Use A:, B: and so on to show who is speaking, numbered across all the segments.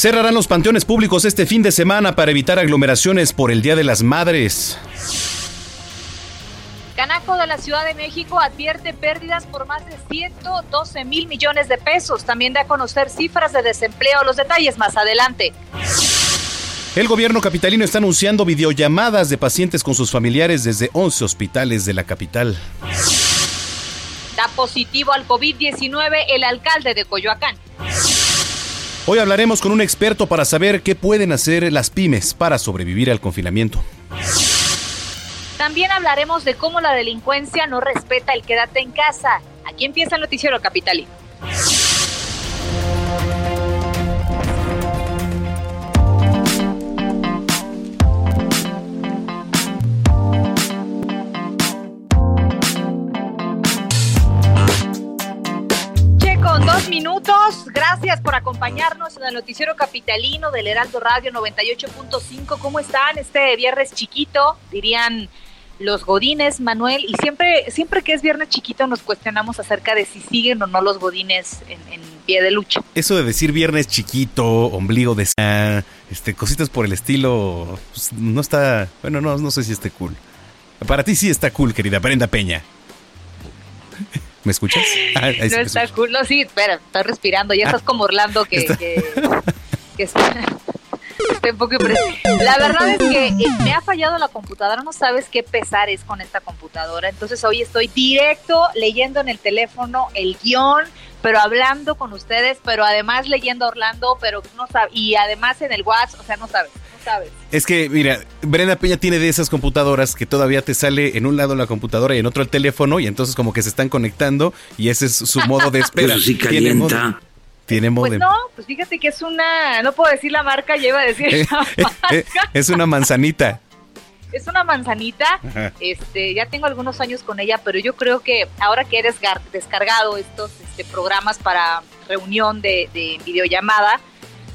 A: Cerrarán los panteones públicos este fin de semana para evitar aglomeraciones por el Día de las Madres.
B: Canaco de la Ciudad de México advierte pérdidas por más de 112 mil millones de pesos. También da a conocer cifras de desempleo. Los detalles más adelante.
A: El gobierno capitalino está anunciando videollamadas de pacientes con sus familiares desde 11 hospitales de la capital.
B: Da positivo al COVID-19 el alcalde de Coyoacán.
A: Hoy hablaremos con un experto para saber qué pueden hacer las pymes para sobrevivir al confinamiento.
B: También hablaremos de cómo la delincuencia no respeta el quédate en casa. Aquí empieza el noticiero capitalino. Gracias por acompañarnos en el noticiero capitalino del Heraldo Radio 98.5. ¿Cómo están este viernes chiquito? Dirían los godines, Manuel. Y siempre, siempre que es viernes chiquito nos cuestionamos acerca de si siguen o no los godines en, pie de lucha.
A: Eso de decir viernes chiquito, ombligo de... Este, cositas por el estilo, pues, no está... Bueno, no, no sé si esté cool. Para ti sí está cool, querida Brenda Peña. ¿Me escuchas?
B: Ah, no está cool. No, sí, espera, estás respirando. Ya estás como Orlando que, está... que, está, un poco La verdad es que eh, me ha fallado la computadora. No sabes qué pesar es con esta computadora. Entonces hoy estoy directo leyendo en el teléfono el guion pero hablando con ustedes, pero además leyendo Orlando, pero no sabe, y además en el WhatsApp, o sea, no sabes, no sabes.
A: Es que, mira, Brenda Peña tiene de esas computadoras que todavía te sale en un lado la computadora y en otro el teléfono, y entonces como que se están conectando, y ese es su modo de espera.
C: Eso sí calienta.
A: Tiene modo.
B: Pues no, pues fíjate que es una, no puedo decir la marca, lleva a decir eh,
A: eh, eh, es una manzanita
B: es una manzanita. Este, ya tengo algunos años con ella, pero yo creo que ahora que eres descargado estos este, programas para reunión de, de videollamada,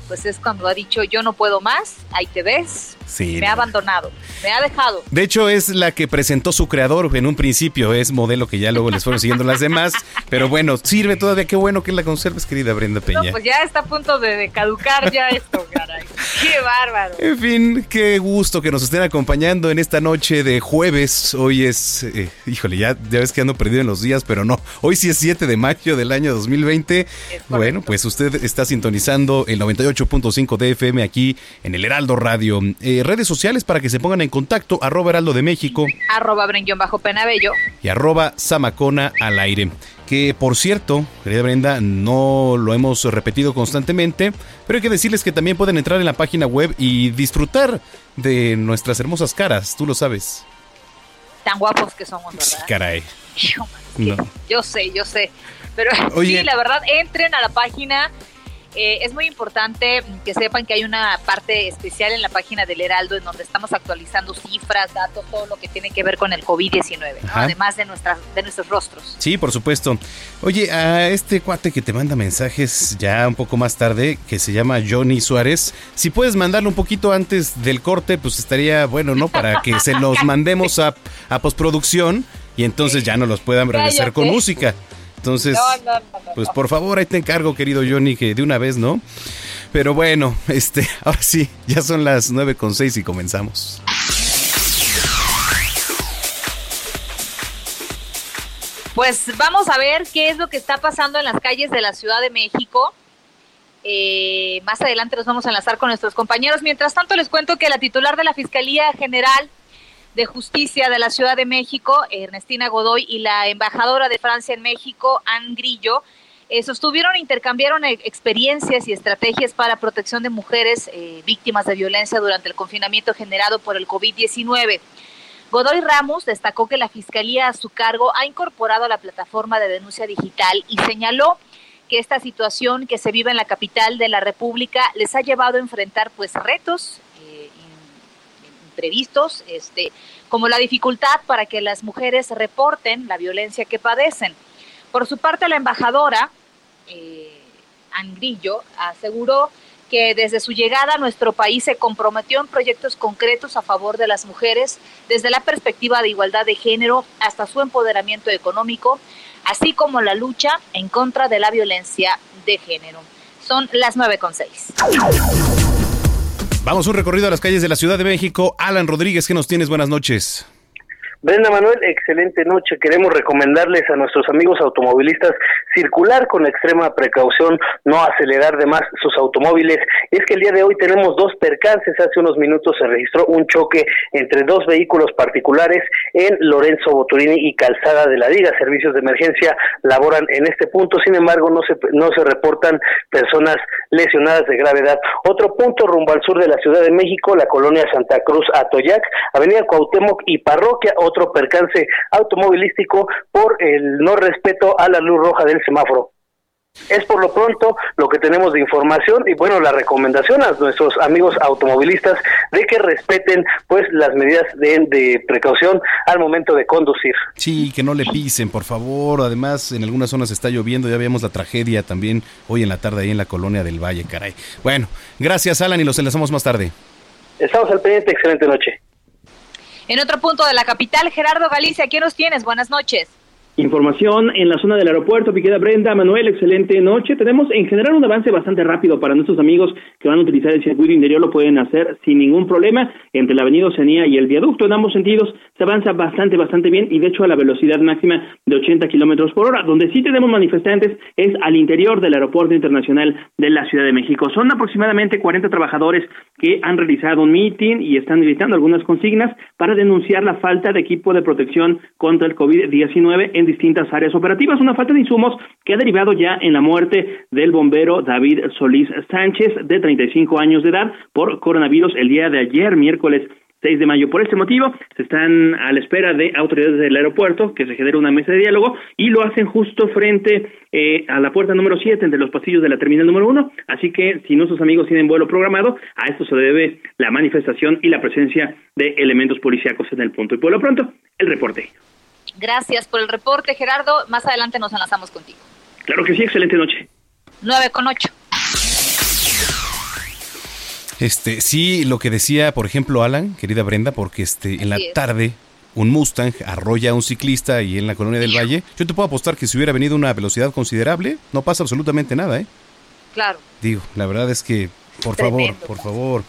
B: pues es cuando ha dicho yo no puedo más, ahí te ves, me ha abandonado, me ha dejado.
A: De hecho, es la que presentó su creador en un principio, es modelo que ya luego les fueron siguiendo las demás, pero bueno, sirve todavía, qué bueno que la conserves, querida Brenda Peña.
B: No, pues ya está a punto de, caducar ya esto, caray. Qué bárbaro.
A: En fin, qué gusto que nos estén acompañando en esta noche de jueves. Hoy es, eh, híjole, ya, ya ves que ando perdido en los días, pero no, hoy sí es 7 de mayo del año 2020. Bueno, pues usted está sintonizando el 98.5 de FM aquí en el Heraldo Radio. Eh, redes sociales para que se pongan en contacto, arroba heraldo de México.
B: Arroba bajo penabello.
A: Y arroba zamacona al aire. Que por cierto, querida Brenda, no lo hemos repetido constantemente, pero hay que decirles que también pueden entrar en la página web y disfrutar de nuestras hermosas caras, tú lo sabes.
B: Tan guapos que somos, ¿verdad?
A: Caray.
B: Yo sé, yo sé. Pero sí, la verdad, entren a la página eh, es muy importante que sepan que hay una parte especial en la página del Heraldo en donde estamos actualizando cifras, datos, todo lo que tiene que ver con el COVID-19, además de, nuestras, de nuestros rostros.
A: Sí, por supuesto. Oye, a este cuate que te manda mensajes ya un poco más tarde, que se llama Johnny Suárez, si puedes mandarlo un poquito antes del corte, pues estaría bueno, ¿no? Para que se los mandemos a, a postproducción y entonces ya no los puedan regresar con música. Entonces, pues por favor, ahí te encargo, querido Johnny, que de una vez, ¿no? Pero bueno, este, ahora sí, ya son las nueve con seis y comenzamos.
B: Pues vamos a ver qué es lo que está pasando en las calles de la Ciudad de México. Eh, Eh, más adelante nos vamos a enlazar con nuestros compañeros. Mientras tanto, les cuento que la titular de la Fiscalía General de Justicia de la Ciudad de México, Ernestina Godoy, y la embajadora de Francia en México, Anne Grillo, eh, sostuvieron e intercambiaron eh, experiencias y estrategias para protección de mujeres eh, víctimas de violencia durante el confinamiento generado por el COVID-19. Godoy Ramos destacó que la Fiscalía a su cargo ha incorporado la plataforma de denuncia digital y señaló que esta situación que se vive en la capital de la República les ha llevado a enfrentar pues retos previstos, este, como la dificultad para que las mujeres reporten la violencia que padecen. Por su parte, la embajadora, eh, Angrillo, aseguró que desde su llegada a nuestro país se comprometió en proyectos concretos a favor de las mujeres, desde la perspectiva de igualdad de género hasta su empoderamiento económico, así como la lucha en contra de la violencia de género. Son las nueve con seis.
A: Vamos un recorrido a las calles de la Ciudad de México. Alan Rodríguez, ¿qué nos tienes? Buenas noches.
C: Brenda Manuel, excelente noche. Queremos recomendarles a nuestros amigos automovilistas circular con extrema precaución, no acelerar de más sus automóviles. Es que el día de hoy tenemos dos percances. Hace unos minutos se registró un choque entre dos vehículos particulares en Lorenzo Boturini y Calzada de la Diga. Servicios de emergencia laboran en este punto. Sin embargo, no se, no se reportan personas lesionadas de gravedad. Otro punto rumbo al sur de la Ciudad de México, la colonia Santa Cruz Atoyac, Avenida Cuauhtémoc y Parroquia otro percance automovilístico por el no respeto a la luz roja del semáforo. Es por lo pronto lo que tenemos de información y bueno, la recomendación a nuestros amigos automovilistas de que respeten pues las medidas de, de, precaución al momento de conducir.
A: Sí, que no le pisen, por favor. Además, en algunas zonas está lloviendo, ya vemos la tragedia también hoy en la tarde ahí en la colonia del Valle, caray. Bueno, gracias Alan y los enlazamos más tarde.
C: Estamos al pendiente, excelente noche.
B: En otro punto de la capital, Gerardo Galicia, ¿qué nos tienes? Buenas noches.
D: Información en la zona del aeropuerto, Piqueda Brenda, Manuel, excelente noche. Tenemos en general un avance bastante rápido para nuestros amigos que van a utilizar el circuito interior, lo pueden hacer sin ningún problema. Entre la avenida Oceanía y el viaducto, en ambos sentidos, se avanza bastante, bastante bien y de hecho a la velocidad máxima de 80 kilómetros por hora. Donde sí tenemos manifestantes es al interior del aeropuerto internacional de la Ciudad de México. Son aproximadamente 40 trabajadores que han realizado un meeting y están gritando algunas consignas para denunciar la falta de equipo de protección contra el COVID-19 en distintas áreas operativas, una falta de insumos que ha derivado ya en la muerte del bombero David Solís Sánchez, de 35 años de edad, por coronavirus el día de ayer, miércoles 6 de mayo. Por este motivo, se están a la espera de autoridades del aeropuerto que se genere una mesa de diálogo y lo hacen justo frente eh, a la puerta número 7 entre los pasillos de la terminal número 1. Así que si nuestros amigos tienen vuelo programado, a esto se debe la manifestación y la presencia de elementos policíacos en el punto. Y por lo pronto, el reporte.
B: Gracias por el reporte, Gerardo. Más adelante nos enlazamos contigo.
D: Claro que sí, excelente noche.
B: 9 con 8.
A: Este, sí, lo que decía, por ejemplo, Alan, querida Brenda, porque este, en la tarde un Mustang arrolla a un ciclista y en la colonia del Valle, yo te puedo apostar que si hubiera venido a una velocidad considerable, no pasa absolutamente nada, ¿eh?
B: Claro.
A: Digo, la verdad es que, por favor, por favor.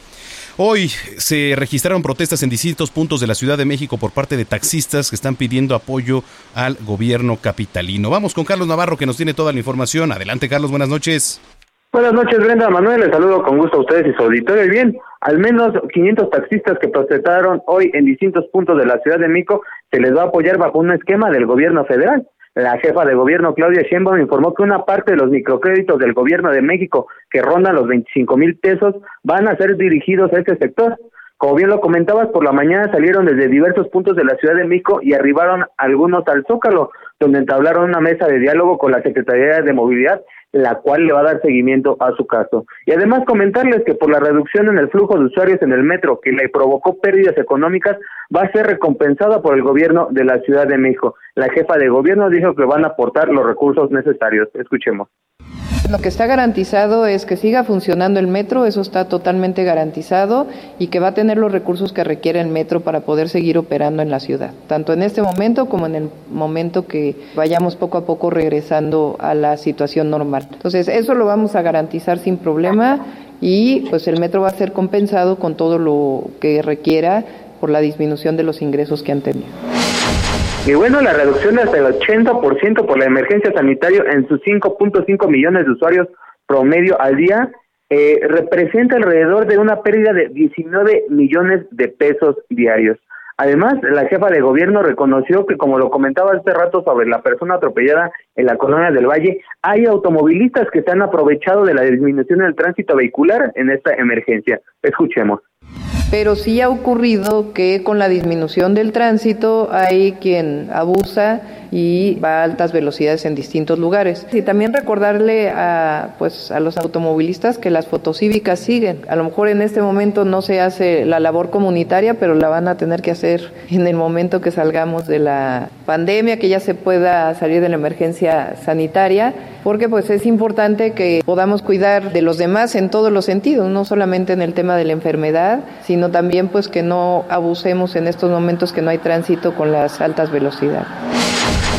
A: Hoy se registraron protestas en distintos puntos de la Ciudad de México por parte de taxistas que están pidiendo apoyo al gobierno capitalino. Vamos con Carlos Navarro que nos tiene toda la información. Adelante, Carlos, buenas noches.
E: Buenas noches, Brenda Manuel. Les saludo con gusto a ustedes y su auditorio. Bien, al menos 500 taxistas que protestaron hoy en distintos puntos de la Ciudad de México se les va a apoyar bajo un esquema del gobierno federal. La jefa de gobierno, Claudia Sheinbaum, informó que una parte de los microcréditos del gobierno de México, que rondan los 25 mil pesos, van a ser dirigidos a este sector. Como bien lo comentabas, por la mañana salieron desde diversos puntos de la Ciudad de México y arribaron algunos al Zócalo, donde entablaron una mesa de diálogo con la Secretaría de Movilidad la cual le va a dar seguimiento a su caso. Y además comentarles que por la reducción en el flujo de usuarios en el metro que le provocó pérdidas económicas, va a ser recompensada por el gobierno de la Ciudad de México. La jefa de gobierno dijo que van a aportar los recursos necesarios. Escuchemos.
F: Lo que está garantizado es que siga funcionando el metro, eso está totalmente garantizado y que va a tener los recursos que requiere el metro para poder seguir operando en la ciudad, tanto en este momento como en el momento que vayamos poco a poco regresando a la situación normal. Entonces, eso lo vamos a garantizar sin problema y pues el metro va a ser compensado con todo lo que requiera por la disminución de los ingresos que han tenido.
E: Y bueno, la reducción hasta el 80% por la emergencia sanitaria en sus 5.5 millones de usuarios promedio al día eh, representa alrededor de una pérdida de 19 millones de pesos diarios. Además, la jefa de gobierno reconoció que, como lo comentaba hace rato sobre la persona atropellada en la colonia del Valle, hay automovilistas que se han aprovechado de la disminución del tránsito vehicular en esta emergencia. Escuchemos
F: pero sí ha ocurrido que con la disminución del tránsito hay quien abusa y va a altas velocidades en distintos lugares. Y también recordarle a, pues, a los automovilistas que las fotocívicas siguen. A lo mejor en este momento no se hace la labor comunitaria, pero la van a tener que hacer en el momento que salgamos de la pandemia, que ya se pueda salir de la emergencia sanitaria, porque pues es importante que podamos cuidar de los demás en todos los sentidos, no solamente en el tema de la enfermedad, sino también pues que no abusemos en estos momentos que no hay tránsito con las altas velocidades.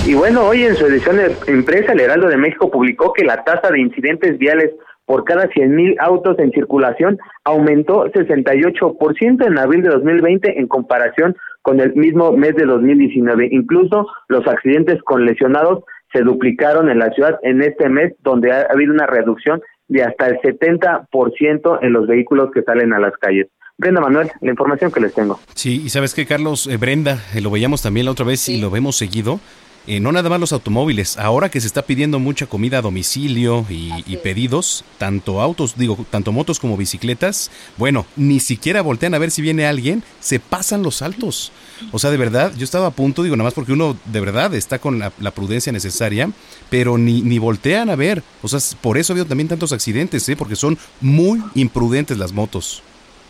E: Y bueno, hoy en su edición de impresa, el Heraldo de México publicó que la tasa de incidentes viales por cada 100.000 autos en circulación aumentó 68% en abril de 2020 en comparación con el mismo mes de 2019. Incluso los accidentes con lesionados se duplicaron en la ciudad en este mes, donde ha habido una reducción de hasta el 70% en los vehículos que salen a las calles. Brenda Manuel, la información que les tengo.
A: Sí, y sabes qué, Carlos, eh, Brenda, eh, lo veíamos también la otra vez y lo vemos seguido. Eh, no nada más los automóviles, ahora que se está pidiendo mucha comida a domicilio y, pedidos, tanto autos, digo, tanto motos como bicicletas, bueno, ni siquiera voltean a ver si viene alguien, se pasan los saltos. O sea, de verdad, yo estaba a punto, digo, nada más porque uno de verdad está con la, prudencia necesaria, pero ni, ni voltean a ver. O sea, por eso ha habido también tantos accidentes, ¿eh? porque son muy imprudentes las motos.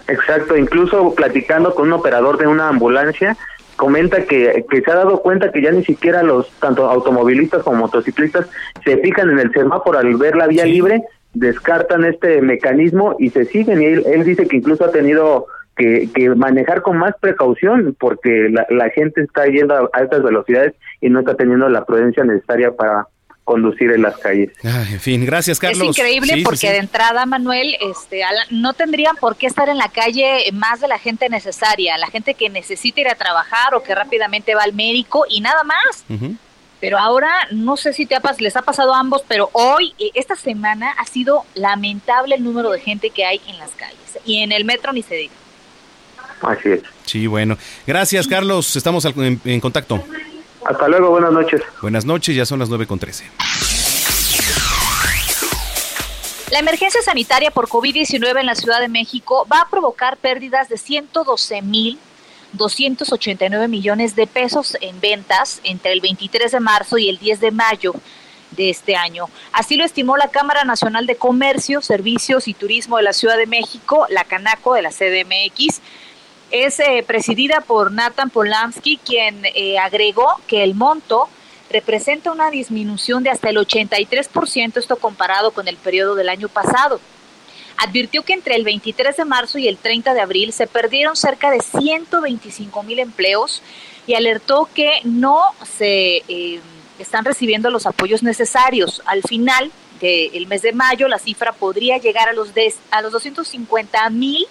E: Exacto, incluso platicando con un operador de una ambulancia, comenta que, que, se ha dado cuenta que ya ni siquiera los tanto automovilistas como motociclistas se fijan en el semáforo al ver la vía libre, descartan este mecanismo y se siguen. Y él, dice que incluso ha tenido que, que, manejar con más precaución porque la, la gente está yendo a altas velocidades y no está teniendo la prudencia necesaria para conducir en las calles.
A: en fin, gracias Carlos.
B: Es increíble porque de entrada, Manuel, este, no tendrían por qué estar en la calle más de la gente necesaria, la gente que necesita ir a trabajar o que rápidamente va al médico y nada más. Pero ahora, no sé si te ha, les ha pasado a ambos, pero hoy, eh, esta semana, ha sido lamentable el número de gente que hay en las calles. Y en el metro ni se diga.
E: Así es.
A: Sí, bueno. Gracias, Carlos. Estamos en contacto.
E: Hasta luego, buenas noches.
A: Buenas noches, ya son las 9 con 13.
B: La emergencia sanitaria por COVID-19 en la Ciudad de México va a provocar pérdidas de 112 mil 289 millones de pesos en ventas entre el 23 de marzo y el 10 de mayo de este año. Así lo estimó la Cámara Nacional de Comercio, Servicios y Turismo de la Ciudad de México, la Canaco de la CDMX, es eh, presidida por Nathan Polanski, quien eh, agregó que el monto representa una disminución de hasta el 83%, esto comparado con el periodo del año pasado. Advirtió que entre el 23 de marzo y el 30 de abril se perdieron cerca de 125 mil empleos y alertó que no se eh, están recibiendo los apoyos necesarios. Al final del mes de mayo la cifra podría llegar a los, a los 250 mil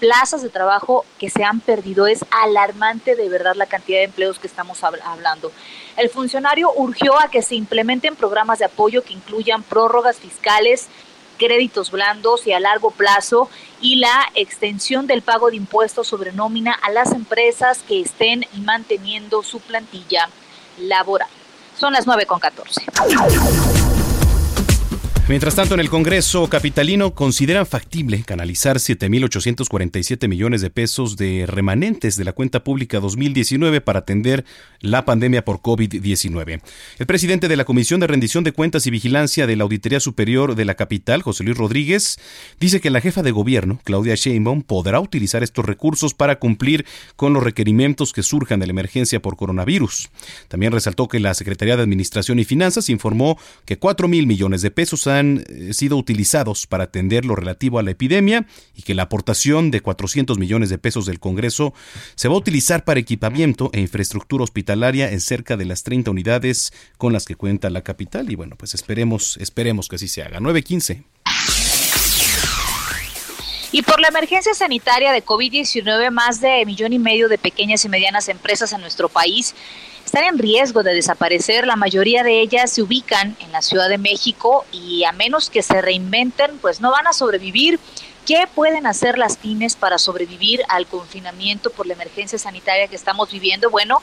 B: plazas de trabajo que se han perdido. Es alarmante de verdad la cantidad de empleos que estamos hablando. El funcionario urgió a que se implementen programas de apoyo que incluyan prórrogas fiscales, créditos blandos y a largo plazo y la extensión del pago de impuestos sobre nómina a las empresas que estén manteniendo su plantilla laboral. Son las 9 con 14.
A: Mientras tanto, en el Congreso capitalino consideran factible canalizar 7.847 millones de pesos de remanentes de la cuenta pública 2019 para atender la pandemia por COVID-19. El presidente de la Comisión de Rendición de Cuentas y Vigilancia de la Auditoría Superior de la capital, José Luis Rodríguez, dice que la jefa de gobierno, Claudia Sheinbaum, podrá utilizar estos recursos para cumplir con los requerimientos que surjan de la emergencia por coronavirus. También resaltó que la Secretaría de Administración y Finanzas informó que 4 mil millones de pesos han han eh, sido utilizados para atender lo relativo a la epidemia y que la aportación de 400 millones de pesos del Congreso se va a utilizar para equipamiento e infraestructura hospitalaria en cerca de las 30 unidades con las que cuenta la capital y bueno, pues esperemos, esperemos que así se haga. 915.
B: Y por la emergencia sanitaria de COVID-19, más de millón y medio de pequeñas y medianas empresas en nuestro país están en riesgo de desaparecer. La mayoría de ellas se ubican en la Ciudad de México y a menos que se reinventen, pues no van a sobrevivir. ¿Qué pueden hacer las pymes para sobrevivir al confinamiento por la emergencia sanitaria que estamos viviendo? Bueno,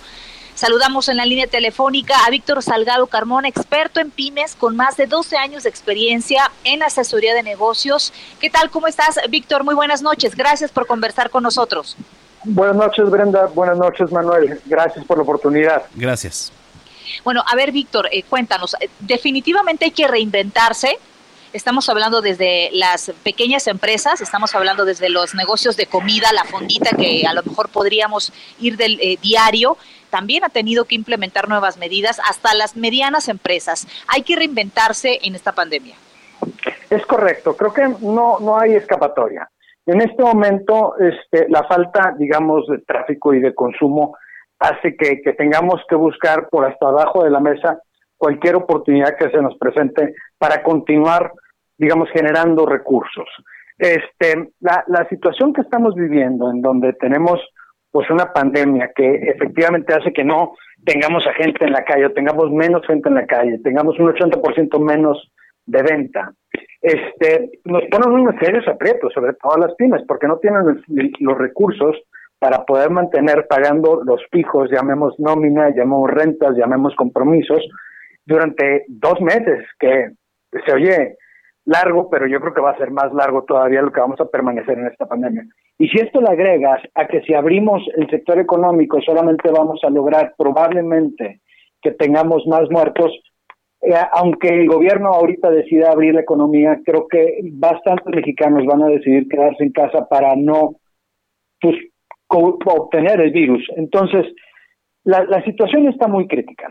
B: saludamos en la línea telefónica a Víctor Salgado Carmona, experto en pymes con más de 12 años de experiencia en asesoría de negocios. ¿Qué tal? ¿Cómo estás, Víctor? Muy buenas noches. Gracias por conversar con nosotros.
G: Buenas noches, Brenda. Buenas noches, Manuel. Gracias por la oportunidad.
A: Gracias.
B: Bueno, a ver, Víctor, eh, cuéntanos. Definitivamente hay que reinventarse Estamos hablando desde las pequeñas empresas, estamos hablando desde los negocios de comida, la fondita que a lo mejor podríamos ir del eh, diario, también ha tenido que implementar nuevas medidas hasta las medianas empresas. Hay que reinventarse en esta pandemia.
G: Es correcto, creo que no, no hay escapatoria. En este momento, este, la falta, digamos, de tráfico y de consumo hace que, tengamos que buscar por hasta abajo de la mesa cualquier oportunidad que se nos presente para continuar, digamos, generando recursos. Este, la, situación que estamos viviendo, en donde tenemos pues una pandemia que efectivamente hace que no tengamos a gente en la calle, tengamos menos gente en la calle, tengamos un 80% menos de venta, este, nos ponen unos serios aprietos, sobre todo las pymes, porque no tienen los recursos para poder mantener pagando los fijos, llamemos nómina, llamemos rentas, llamemos compromisos, durante dos meses, que se oye largo, pero yo creo que va a ser más largo todavía lo que vamos a permanecer en esta pandemia. Y si esto le agregas a que si abrimos el sector económico solamente vamos a lograr probablemente que tengamos más muertos, eh, aunque el gobierno ahorita decida abrir la economía, creo que bastantes mexicanos van a decidir quedarse en casa para no pues, obtener el virus. Entonces, la, la situación está muy crítica.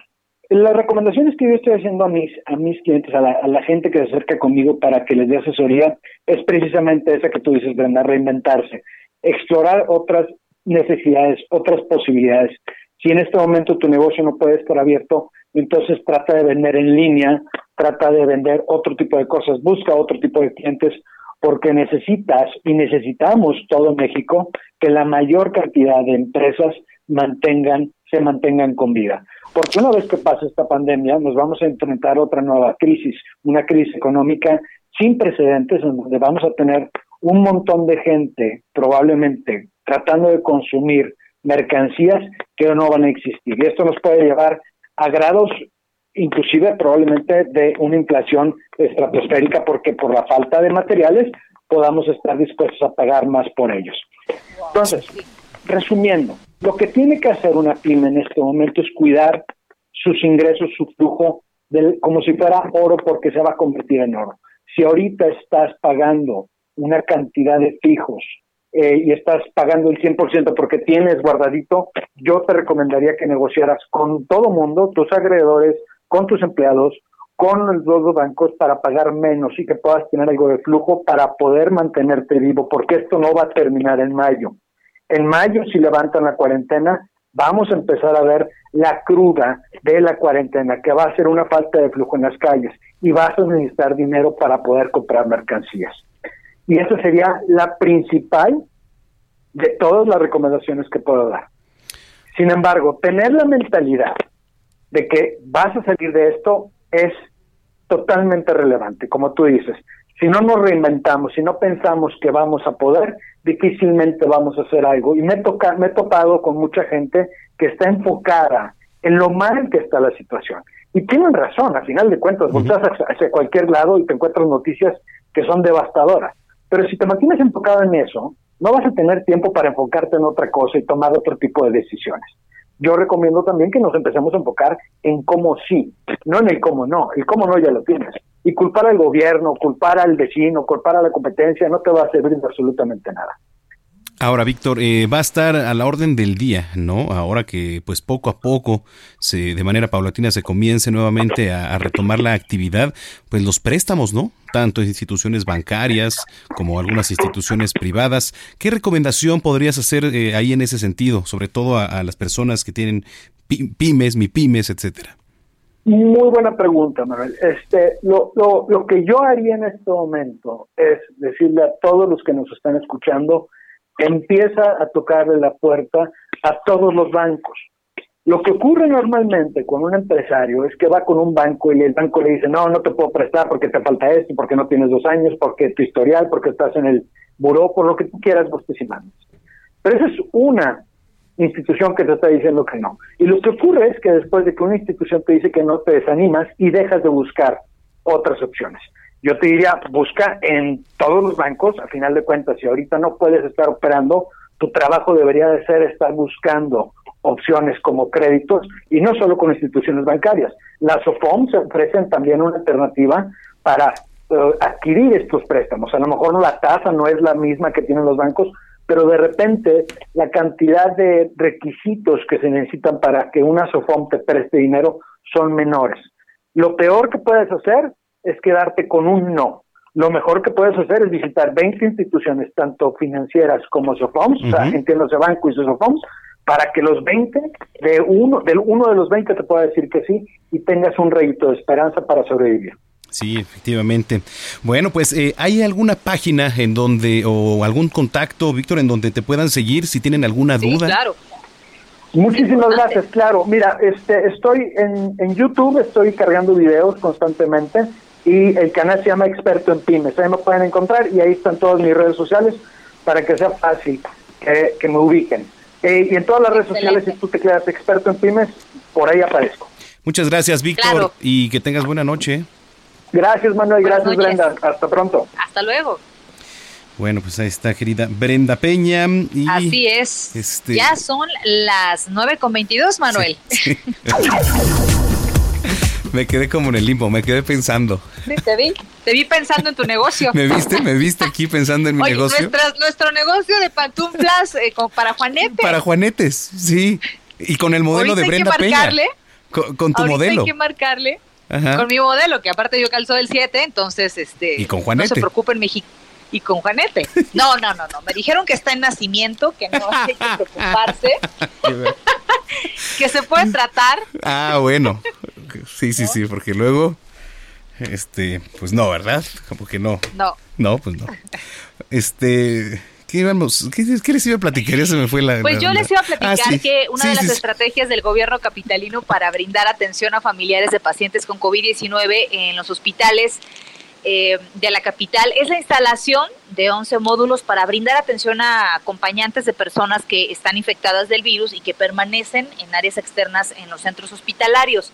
G: Las recomendaciones que yo estoy haciendo a mis, a mis clientes, a la, gente que se acerca conmigo para que les dé asesoría, es precisamente esa que tú dices, Brenda, reinventarse, explorar otras necesidades, otras posibilidades. Si en este momento tu negocio no puede estar abierto, entonces trata de vender en línea, trata de vender otro tipo de cosas, busca otro tipo de clientes, porque necesitas y necesitamos todo México que la mayor cantidad de empresas mantengan, se mantengan con vida. Porque una vez que pase esta pandemia, nos vamos a enfrentar otra nueva crisis, una crisis económica sin precedentes, en donde vamos a tener un montón de gente probablemente tratando de consumir mercancías que no van a existir. Y esto nos puede llevar a grados inclusive probablemente de una inflación estratosférica porque por la falta de materiales podamos estar dispuestos a pagar más por ellos. Entonces, resumiendo, lo que tiene que hacer una pyme en este momento es cuidar sus ingresos, su flujo, del, como si fuera oro porque se va a convertir en oro. Si ahorita estás pagando una cantidad de fijos eh, y estás pagando el 100% porque tienes guardadito, yo te recomendaría que negociaras con todo mundo, tus agredores, con tus empleados, con los dos bancos para pagar menos y que puedas tener algo de flujo para poder mantenerte vivo, porque esto no va a terminar en mayo. En mayo, si levantan la cuarentena, vamos a empezar a ver la cruda de la cuarentena, que va a ser una falta de flujo en las calles y vas a necesitar dinero para poder comprar mercancías. Y esa sería la principal de todas las recomendaciones que puedo dar. Sin embargo, tener la mentalidad de que vas a salir de esto es totalmente relevante, como tú dices. Si no nos reinventamos, si no pensamos que vamos a poder, difícilmente vamos a hacer algo. Y me, toca, me he topado con mucha gente que está enfocada en lo mal que está la situación. Y tienen razón, al final de cuentas, uh hacia cualquier lado y te encuentras noticias que son devastadoras. Pero si te mantienes enfocado en eso, no vas a tener tiempo para enfocarte en otra cosa y tomar otro tipo de decisiones. Yo recomiendo también que nos empecemos a enfocar en cómo sí, no en el cómo no. El cómo no ya lo tienes. Y culpar al gobierno, culpar al vecino, culpar a la competencia no te va a servir de absolutamente nada.
A: Ahora, Víctor, eh, va a estar a la orden del día, ¿no? Ahora que, pues, poco a poco, se, de manera paulatina, se comience nuevamente a, retomar la actividad, pues los préstamos, ¿no? Tanto instituciones bancarias como algunas instituciones privadas. ¿Qué recomendación podrías hacer eh, ahí en ese sentido, sobre todo a, a las personas que tienen pymes, mi pymes, etcétera?
G: Muy buena pregunta, Manuel. Este, lo, lo, lo que yo haría en este momento es decirle a todos los que nos están escuchando, empieza a tocarle la puerta a todos los bancos. Lo que ocurre normalmente con un empresario es que va con un banco y el banco le dice, no, no te puedo prestar porque te falta esto, porque no tienes dos años, porque tu historial, porque estás en el buró, por lo que tú quieras, vos te Pero esa es una institución que te está diciendo que no. Y lo que ocurre es que después de que una institución te dice que no, te desanimas y dejas de buscar otras opciones. Yo te diría, busca en todos los bancos, a final de cuentas, si ahorita no puedes estar operando, tu trabajo debería de ser estar buscando opciones como créditos y no solo con instituciones bancarias. Las OFOM se ofrecen también una alternativa para eh, adquirir estos préstamos. A lo mejor la tasa no es la misma que tienen los bancos, pero de repente la cantidad de requisitos que se necesitan para que una SOFOM te preste dinero son menores. Lo peor que puedes hacer es quedarte con un no. Lo mejor que puedes hacer es visitar 20 instituciones, tanto financieras como SOFOMs, o sea, entiéndose banco y SOFOMs, para que los 20, de uno, del uno de los 20 te pueda decir que sí y tengas un rédito de esperanza para sobrevivir.
A: Sí, efectivamente. Bueno, pues eh, ¿hay alguna página en donde, o algún contacto, Víctor, en donde te puedan seguir si tienen alguna
B: sí,
A: duda?
B: claro.
G: Muchísimas gracias, claro. Mira, este, estoy en, en YouTube, estoy cargando videos constantemente y el canal se llama Experto en Pymes. Ahí me pueden encontrar y ahí están todas mis redes sociales para que sea fácil que me ubiquen. Eh, y en todas las redes sociales, si tú te quedas experto en pymes, por ahí aparezco.
A: Muchas gracias, Víctor, y que tengas buena noche.
G: Gracias, Manuel, gracias, Brenda. Hasta pronto.
B: Hasta luego.
A: Bueno, pues ahí está, querida Brenda Peña. Y
B: Así es.
A: Este...
B: Ya son las 9 con 22, Manuel.
A: me quedé como en el limbo, me quedé pensando.
B: Te vi, te vi pensando en tu negocio.
A: ¿Me viste? ¿Me viste aquí pensando en mi negocio?
B: nuestro negocio de pantuflas eh, para Juanetes.
A: Para Juanetes, sí. Y con el modelo de Brenda hay que marcarle,
B: Peña.
A: Con, tu modelo.
B: Hay que marcarle. Con mi modelo, que aparte yo calzo del 7, entonces este
A: y con Juanete.
B: no se preocupen, México. Y con Juanete. No, no, no, no. Me dijeron que está en nacimiento, que no hay que preocuparse. que se puede tratar.
A: Ah, bueno. Sí, sí, sí, porque luego, este, pues no, ¿verdad? Como que no.
B: No.
A: No, pues no. Este, ¿qué íbamos? ¿Qué, qué les iba a platicar? Ya se me fue la.
B: Pues
A: la,
B: yo les iba a platicar
A: ah, sí.
B: que una
A: Sí,
B: de las
A: sí.
B: estrategias del gobierno capitalino para brindar atención a familiares de pacientes con COVID-19 en los hospitales eh, de la capital es la instalación de 11 módulos para brindar atención a acompañantes de personas que están infectadas del virus y que permanecen en áreas externas en los centros hospitalarios.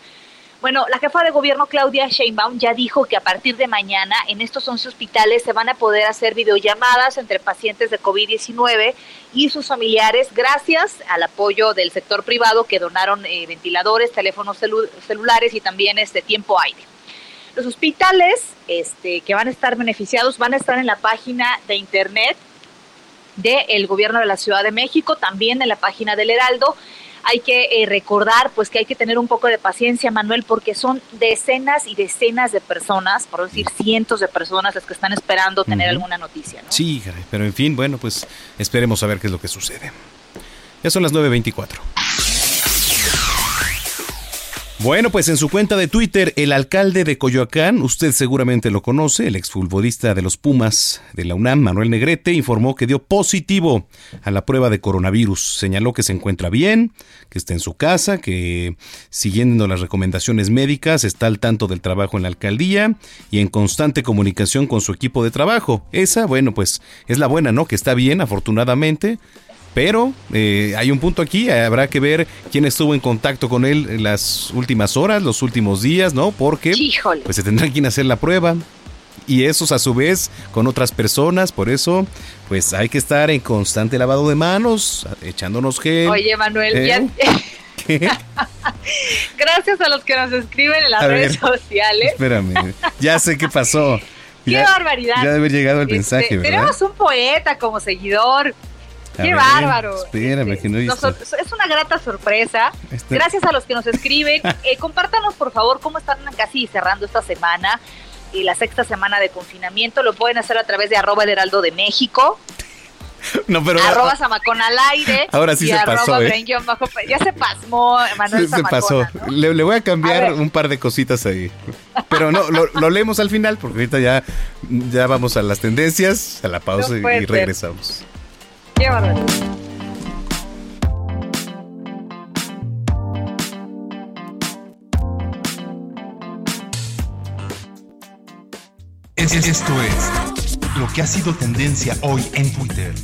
B: Bueno, la jefa de gobierno Claudia Sheinbaum ya dijo que a partir de mañana en estos 11 hospitales se van a poder hacer videollamadas entre pacientes de COVID-19 y sus familiares gracias al apoyo del sector privado que donaron eh, ventiladores, teléfonos celu- celulares y también este tiempo aire. Los hospitales este, que van a estar beneficiados van a estar en la página de internet del gobierno de la Ciudad de México, también en la página del Heraldo. Hay que eh, recordar pues que hay que tener un poco de paciencia, Manuel, porque son decenas y decenas de personas, por decir cientos de personas las que están esperando tener alguna noticia, ¿no?
A: Sí, pero en fin, bueno, pues esperemos a ver qué es lo que sucede. Ya son las 9.24. Bueno, pues en su cuenta de Twitter, el alcalde de Coyoacán, usted seguramente lo conoce, el exfutbolista de los Pumas de la UNAM, Manuel Negrete, informó que dio positivo a la prueba de coronavirus. Señaló que se encuentra bien, que está en su casa, que siguiendo las recomendaciones médicas está al tanto del trabajo en la alcaldía y en constante comunicación con su equipo de trabajo. Esa, bueno, pues es la buena, ¿no? Que está bien, afortunadamente. Pero eh, hay un punto aquí, habrá que ver quién estuvo en contacto con él en las últimas horas, los últimos días, ¿no? Porque
B: Híjole.
A: pues se tendrá quien hacer la prueba. Y esos a su vez con otras personas, por eso pues hay que estar en constante lavado de manos, echándonos gel.
B: Oye, Manuel,
A: ¿Eh?
B: ya-
A: ¿Qué?
B: gracias a los que nos escriben en las
A: A
B: redes
A: ver.
B: sociales.
A: Espérame, ya sé qué pasó.
B: ¡Qué
A: Ya-
B: barbaridad!
A: Ya debe haber llegado el
B: Este,
A: mensaje, ¿verdad?
B: Tenemos un poeta como seguidor.
A: A
B: ¡Qué
A: ver,
B: bárbaro!
A: Espérame, que no he visto.
B: Nos- es una grata sorpresa.
A: Este-
B: Gracias a los que nos escriben. Eh, compártanos, por favor, cómo están casi cerrando esta semana y la sexta semana de confinamiento. Lo pueden hacer a través de arroba el heraldo de México,
A: No, pero
B: arroba zamacón al aire.
A: Ahora sí
B: y
A: se
B: arroba
A: pasó, ¿eh?
B: Bajo Ya se pasmó, Manuel
A: se, se pasó. Le, le voy a cambiar un par de cositas ahí. Pero no, lo, lo leemos al final porque ahorita ya, ya vamos a las tendencias, a la pausa
B: No
A: y-
B: ser. Qué bárbaro.
H: Esto es lo que ha sido tendencia hoy en Twitter.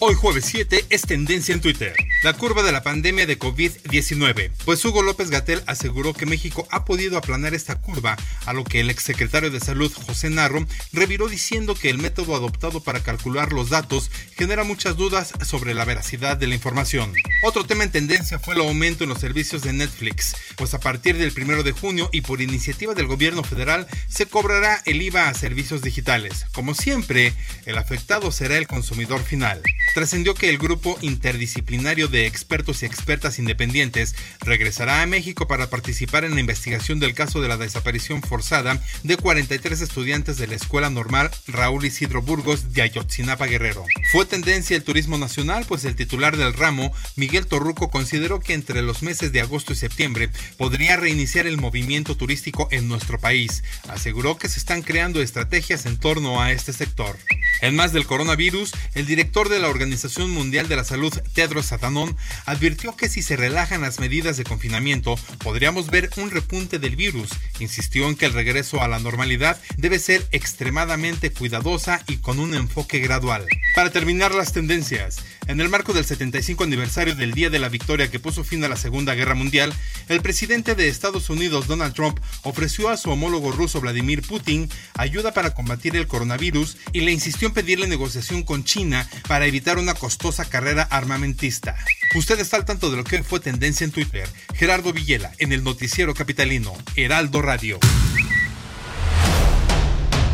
I: Hoy jueves 7 es tendencia en Twitter. La curva de la pandemia de COVID-19. Pues Hugo López Gatel aseguró que México ha podido aplanar esta curva, a lo que el exsecretario de Salud José Narro reviró diciendo que el método adoptado para calcular los datos genera muchas dudas sobre la veracidad de la información. Otro tema en tendencia fue el aumento en los servicios de Netflix, pues a partir del 1 de junio y por iniciativa del gobierno federal se cobrará el IVA a servicios digitales. Como siempre, el afectado será el consumidor final trascendió que el grupo interdisciplinario expertos y expertas independientes regresará a México para participar en la investigación del caso de la desaparición forzada de 43 estudiantes de la Escuela Normal Raúl Isidro Burgos de Ayotzinapa Guerrero. Fue tendencia el turismo nacional, pues el titular del ramo, Miguel Torruco, consideró que entre los meses de agosto y septiembre podría reiniciar el movimiento turístico en nuestro país. Aseguró que se están creando estrategias en torno a este sector. En más del coronavirus, el director de la Organización Mundial de la Salud, Tedros Adhanom, advirtió que si se relajan las medidas de confinamiento, podríamos ver un repunte del virus. Insistió en que el regreso a la normalidad debe ser extremadamente cuidadosa y con un enfoque gradual. Para terminar las tendencias, en el marco del 75 aniversario del Día de la Victoria que puso fin a la Segunda Guerra Mundial, el presidente de Estados Unidos, Donald Trump, ofreció a su homólogo ruso Vladimir Putin ayuda para combatir el coronavirus y le insistió en pedirle negociación con China para evitar una costosa carrera armamentista. Usted está al tanto de lo que fue tendencia en Twitter. Gerardo Villela, en el noticiero capitalino, Heraldo Radio.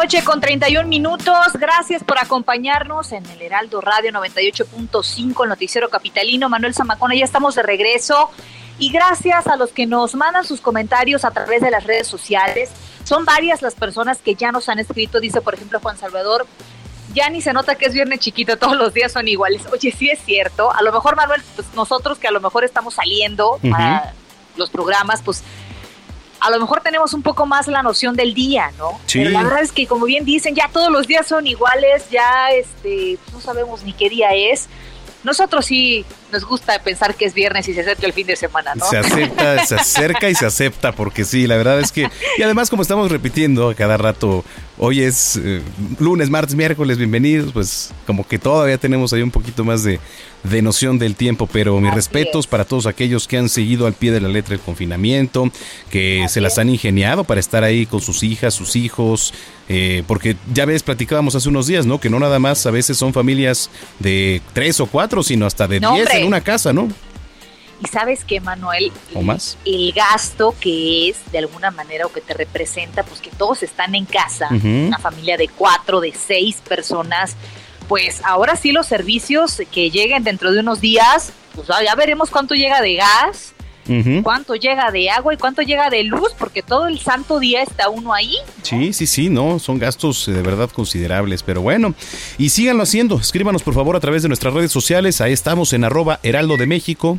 B: Noche con 31 minutos. Gracias por acompañarnos en el Heraldo Radio 98.5, el noticiero capitalino. Manuel Zamacona, ya estamos de regreso. Y gracias a los que nos mandan sus comentarios a través de las redes sociales. Son varias las personas que ya nos han escrito, dice por ejemplo Juan Salvador, ya ni se nota que es viernes chiquito, todos los días son iguales. Oye, sí es cierto. A lo mejor, Manuel, pues nosotros que a lo mejor estamos saliendo para los programas, pues a lo mejor tenemos un poco más la noción del día, ¿no?
A: Sí.
B: Pero la verdad es que, como bien dicen, ya todos los días son iguales, ya este, no sabemos ni qué día es. Nosotros sí nos gusta pensar que es viernes y se acerca el fin de semana, ¿no?
A: Se acepta, se acerca y se acepta, porque sí, la verdad es que. Y además, como estamos repitiendo a cada rato, hoy es eh, lunes, martes, miércoles, bienvenidos, pues como que todavía tenemos ahí un poquito más de, de noción del tiempo, pero mis
B: Así
A: respetos
B: es.
A: para todos aquellos que han seguido al pie de la letra el confinamiento, que
B: Así
A: se las han ingeniado para estar ahí con sus hijas, sus hijos, eh, porque ya ves, platicábamos hace unos días, ¿no? Que no nada más a veces son familias de tres o cuatro, sino hasta de
B: No,
A: diez
B: hombre.
A: En una casa, ¿no?
B: Y sabes que, Manuel,
A: ¿O más?
B: el gasto que es de alguna manera o que te representa, pues que todos están en casa, una familia de cuatro, de seis personas, pues ahora sí los servicios que lleguen dentro de unos días, pues ya veremos cuánto llega de gas, Cuánto llega de agua y cuánto llega de luz, porque todo el santo día está uno ahí.
A: Sí, sí, sí, no, son gastos eh, de verdad considerables, pero bueno, y síganlo haciendo, escríbanos por favor a través de nuestras redes sociales, ahí estamos en arroba heraldo de México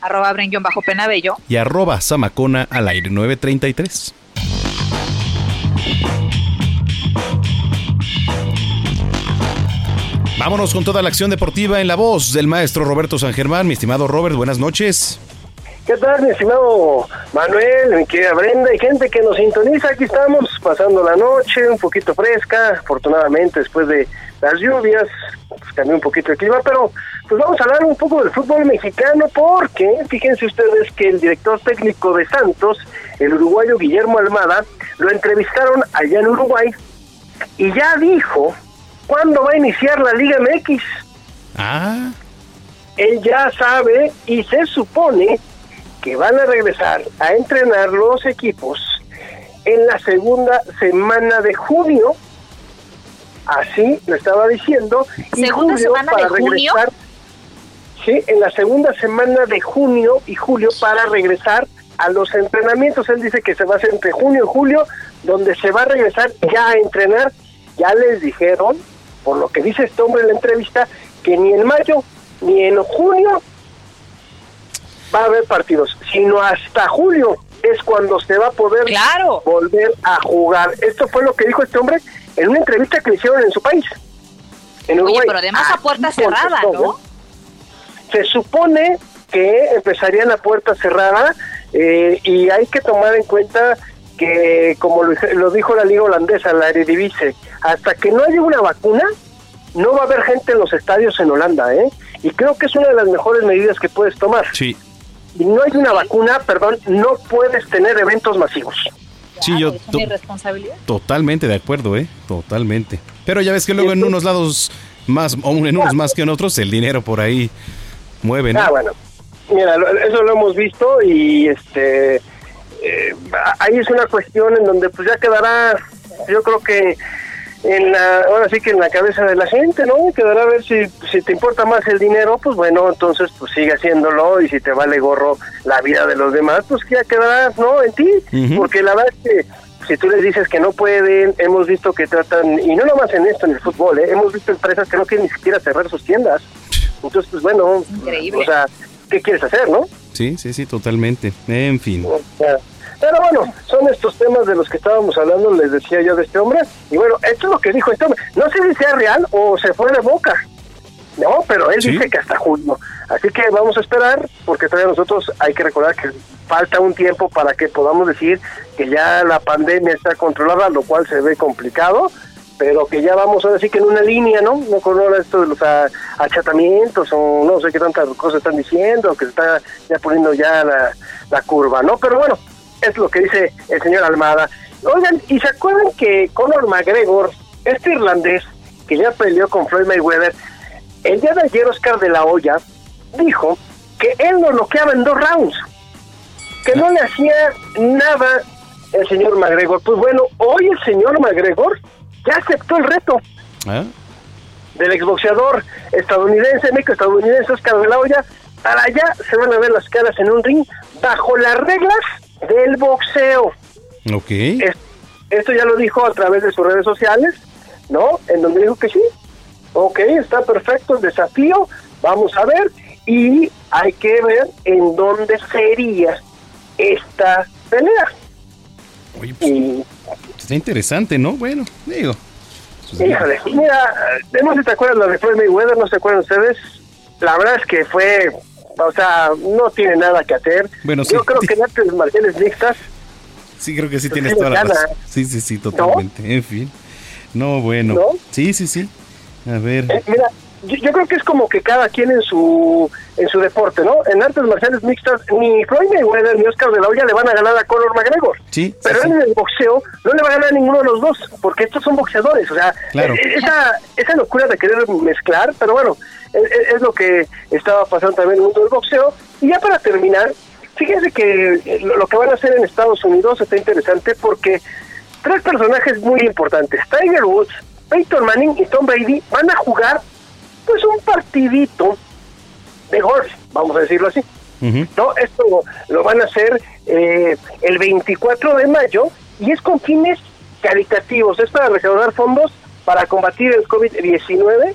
B: Arroba Brenguión bajo penabello.
A: y arroba zamacona al aire 933. Vámonos con toda la acción deportiva en la voz del maestro Roberto San Germán. Mi estimado Robert, buenas noches.
C: ¿Qué tal, mi estimado Manuel, mi querida Brenda y gente que nos sintoniza? Aquí estamos pasando la noche un poquito fresca, afortunadamente después de las lluvias, pues cambió un poquito el clima, pero pues vamos a hablar un poco del fútbol mexicano porque fíjense ustedes que el director técnico de Santos, el uruguayo Guillermo Almada, lo entrevistaron allá en Uruguay y ya dijo cuándo va a iniciar la Liga MX.
A: Ah,
C: él ya sabe y se supone que van a regresar a entrenar los equipos en la segunda semana de junio. Así lo estaba diciendo. y
B: ¿Segunda
C: julio
B: semana de junio?
C: Sí, en la segunda semana de junio y julio para regresar a los entrenamientos. Él dice que se va a hacer entre junio y julio
J: donde se va a regresar ya a entrenar. Ya les dijeron, por lo que dice este hombre en la entrevista, que ni en mayo ni en junio va a haber partidos, sino hasta julio es cuando se va a poder volver a jugar. Esto fue lo que dijo este hombre en una entrevista que le hicieron en su país, en Uruguay.
B: pero además a puerta cerrada, ¿no?
J: Se supone que empezarían a puerta cerrada eh, y hay que tomar en cuenta que, como lo, dijo la liga holandesa, la Eredivisie, hasta que no haya una vacuna, no va a haber gente en los estadios en Holanda, ¿eh? Y creo que es una de las mejores medidas que puedes tomar.
A: Sí.
J: Y no hay una vacuna, perdón, no puedes tener eventos masivos.
A: Sí, yo
B: es responsabilidad.
A: Totalmente de acuerdo, ¿eh? Totalmente. Pero ya ves que luego en unos lados más, o en unos más que en otros, el dinero por ahí mueve, ¿no?
J: Ah, bueno. Mira, eso lo hemos visto y este eh, ahí es una cuestión en donde pues ya quedará, yo creo que en la, ahora sí que en la cabeza de la gente, ¿no? Quedará a ver si, si te importa más el dinero, pues bueno, entonces pues sigue haciéndolo y si te vale gorro la vida de los demás, pues ya quedará, ¿no? En ti, porque la verdad es que si tú les dices que no pueden, hemos visto que tratan, y no nomás en esto, en el fútbol, ¿eh? hemos visto empresas que no quieren ni siquiera cerrar sus tiendas. Entonces, pues bueno, o sea, ¿qué quieres hacer, no?
A: Sí, sí, sí, totalmente. En fin.
J: Pero bueno, son estos temas de los que estábamos hablando, les decía yo de este hombre. Y bueno, esto es lo que dijo este hombre. No sé si sea real o se fue de boca. No, pero él dice que hasta junio. Así que vamos a esperar, porque todavía nosotros hay que recordar que falta un tiempo para que podamos decir que ya la pandemia está controlada, lo cual se ve complicado, pero que ya vamos a decir que en una línea, ¿no? No con esto de los achatamientos o no sé qué tantas cosas están diciendo, que se está ya poniendo ya la, la curva, ¿no? Pero bueno, es lo que dice el señor Almada. Oigan, ¿y se acuerdan que Conor McGregor, este irlandés que ya peleó con Floyd Mayweather, el día de ayer Oscar de la Hoya dijo que él lo bloqueaba en dos rounds, que no le hacía nada el señor McGregor. Pues bueno, hoy el señor McGregor ya aceptó el reto ¿Eh? del exboxeador estadounidense, méxico estadounidense Oscar de la Hoya. Para allá se van a ver las caras en un ring bajo las reglas del boxeo.
A: Ok.
J: esto ya lo dijo a través de sus redes sociales, ¿no? En donde dijo que sí. Ok, está perfecto el desafío, vamos a ver. Y hay que ver en dónde sería esta pelea.
A: Oye, pues, está interesante, ¿no? Bueno, digo.
J: Pues, Híjole, mira, no sé si te acuerdas la de Floyd Mayweather, no se acuerdan ustedes. La verdad es que fue o sea, no tiene nada que hacer.
A: Bueno,
J: Yo creo que en artes marciales mixtas.
A: Sí, creo que sí tienes toda la razón. Sí, sí, sí, totalmente. En fin. No, bueno. Sí, sí, sí. A ver.
J: Eh, mira, yo, creo que es como que cada quien en su en su deporte, ¿no? En artes marciales mixtas, ni Floyd Mayweather ni Oscar de la Hoya le van a ganar a Conor McGregor.
A: Sí.
J: Pero en el boxeo no le va a ganar a ninguno de los dos, porque estos son boxeadores. O sea,
A: claro.
J: E, esa, esa locura de querer mezclar, pero bueno, es, lo que estaba pasando también en el mundo del boxeo. Y ya para terminar, fíjense que lo que van a hacer en Estados Unidos está interesante porque tres personajes muy importantes, Tiger Woods, Peyton Manning y Tom Brady, van a jugar pues un partidito de golf, vamos a decirlo así. No, esto lo, van a hacer eh, el 24 de mayo y es con fines caritativos, es para recaudar fondos para combatir el COVID-19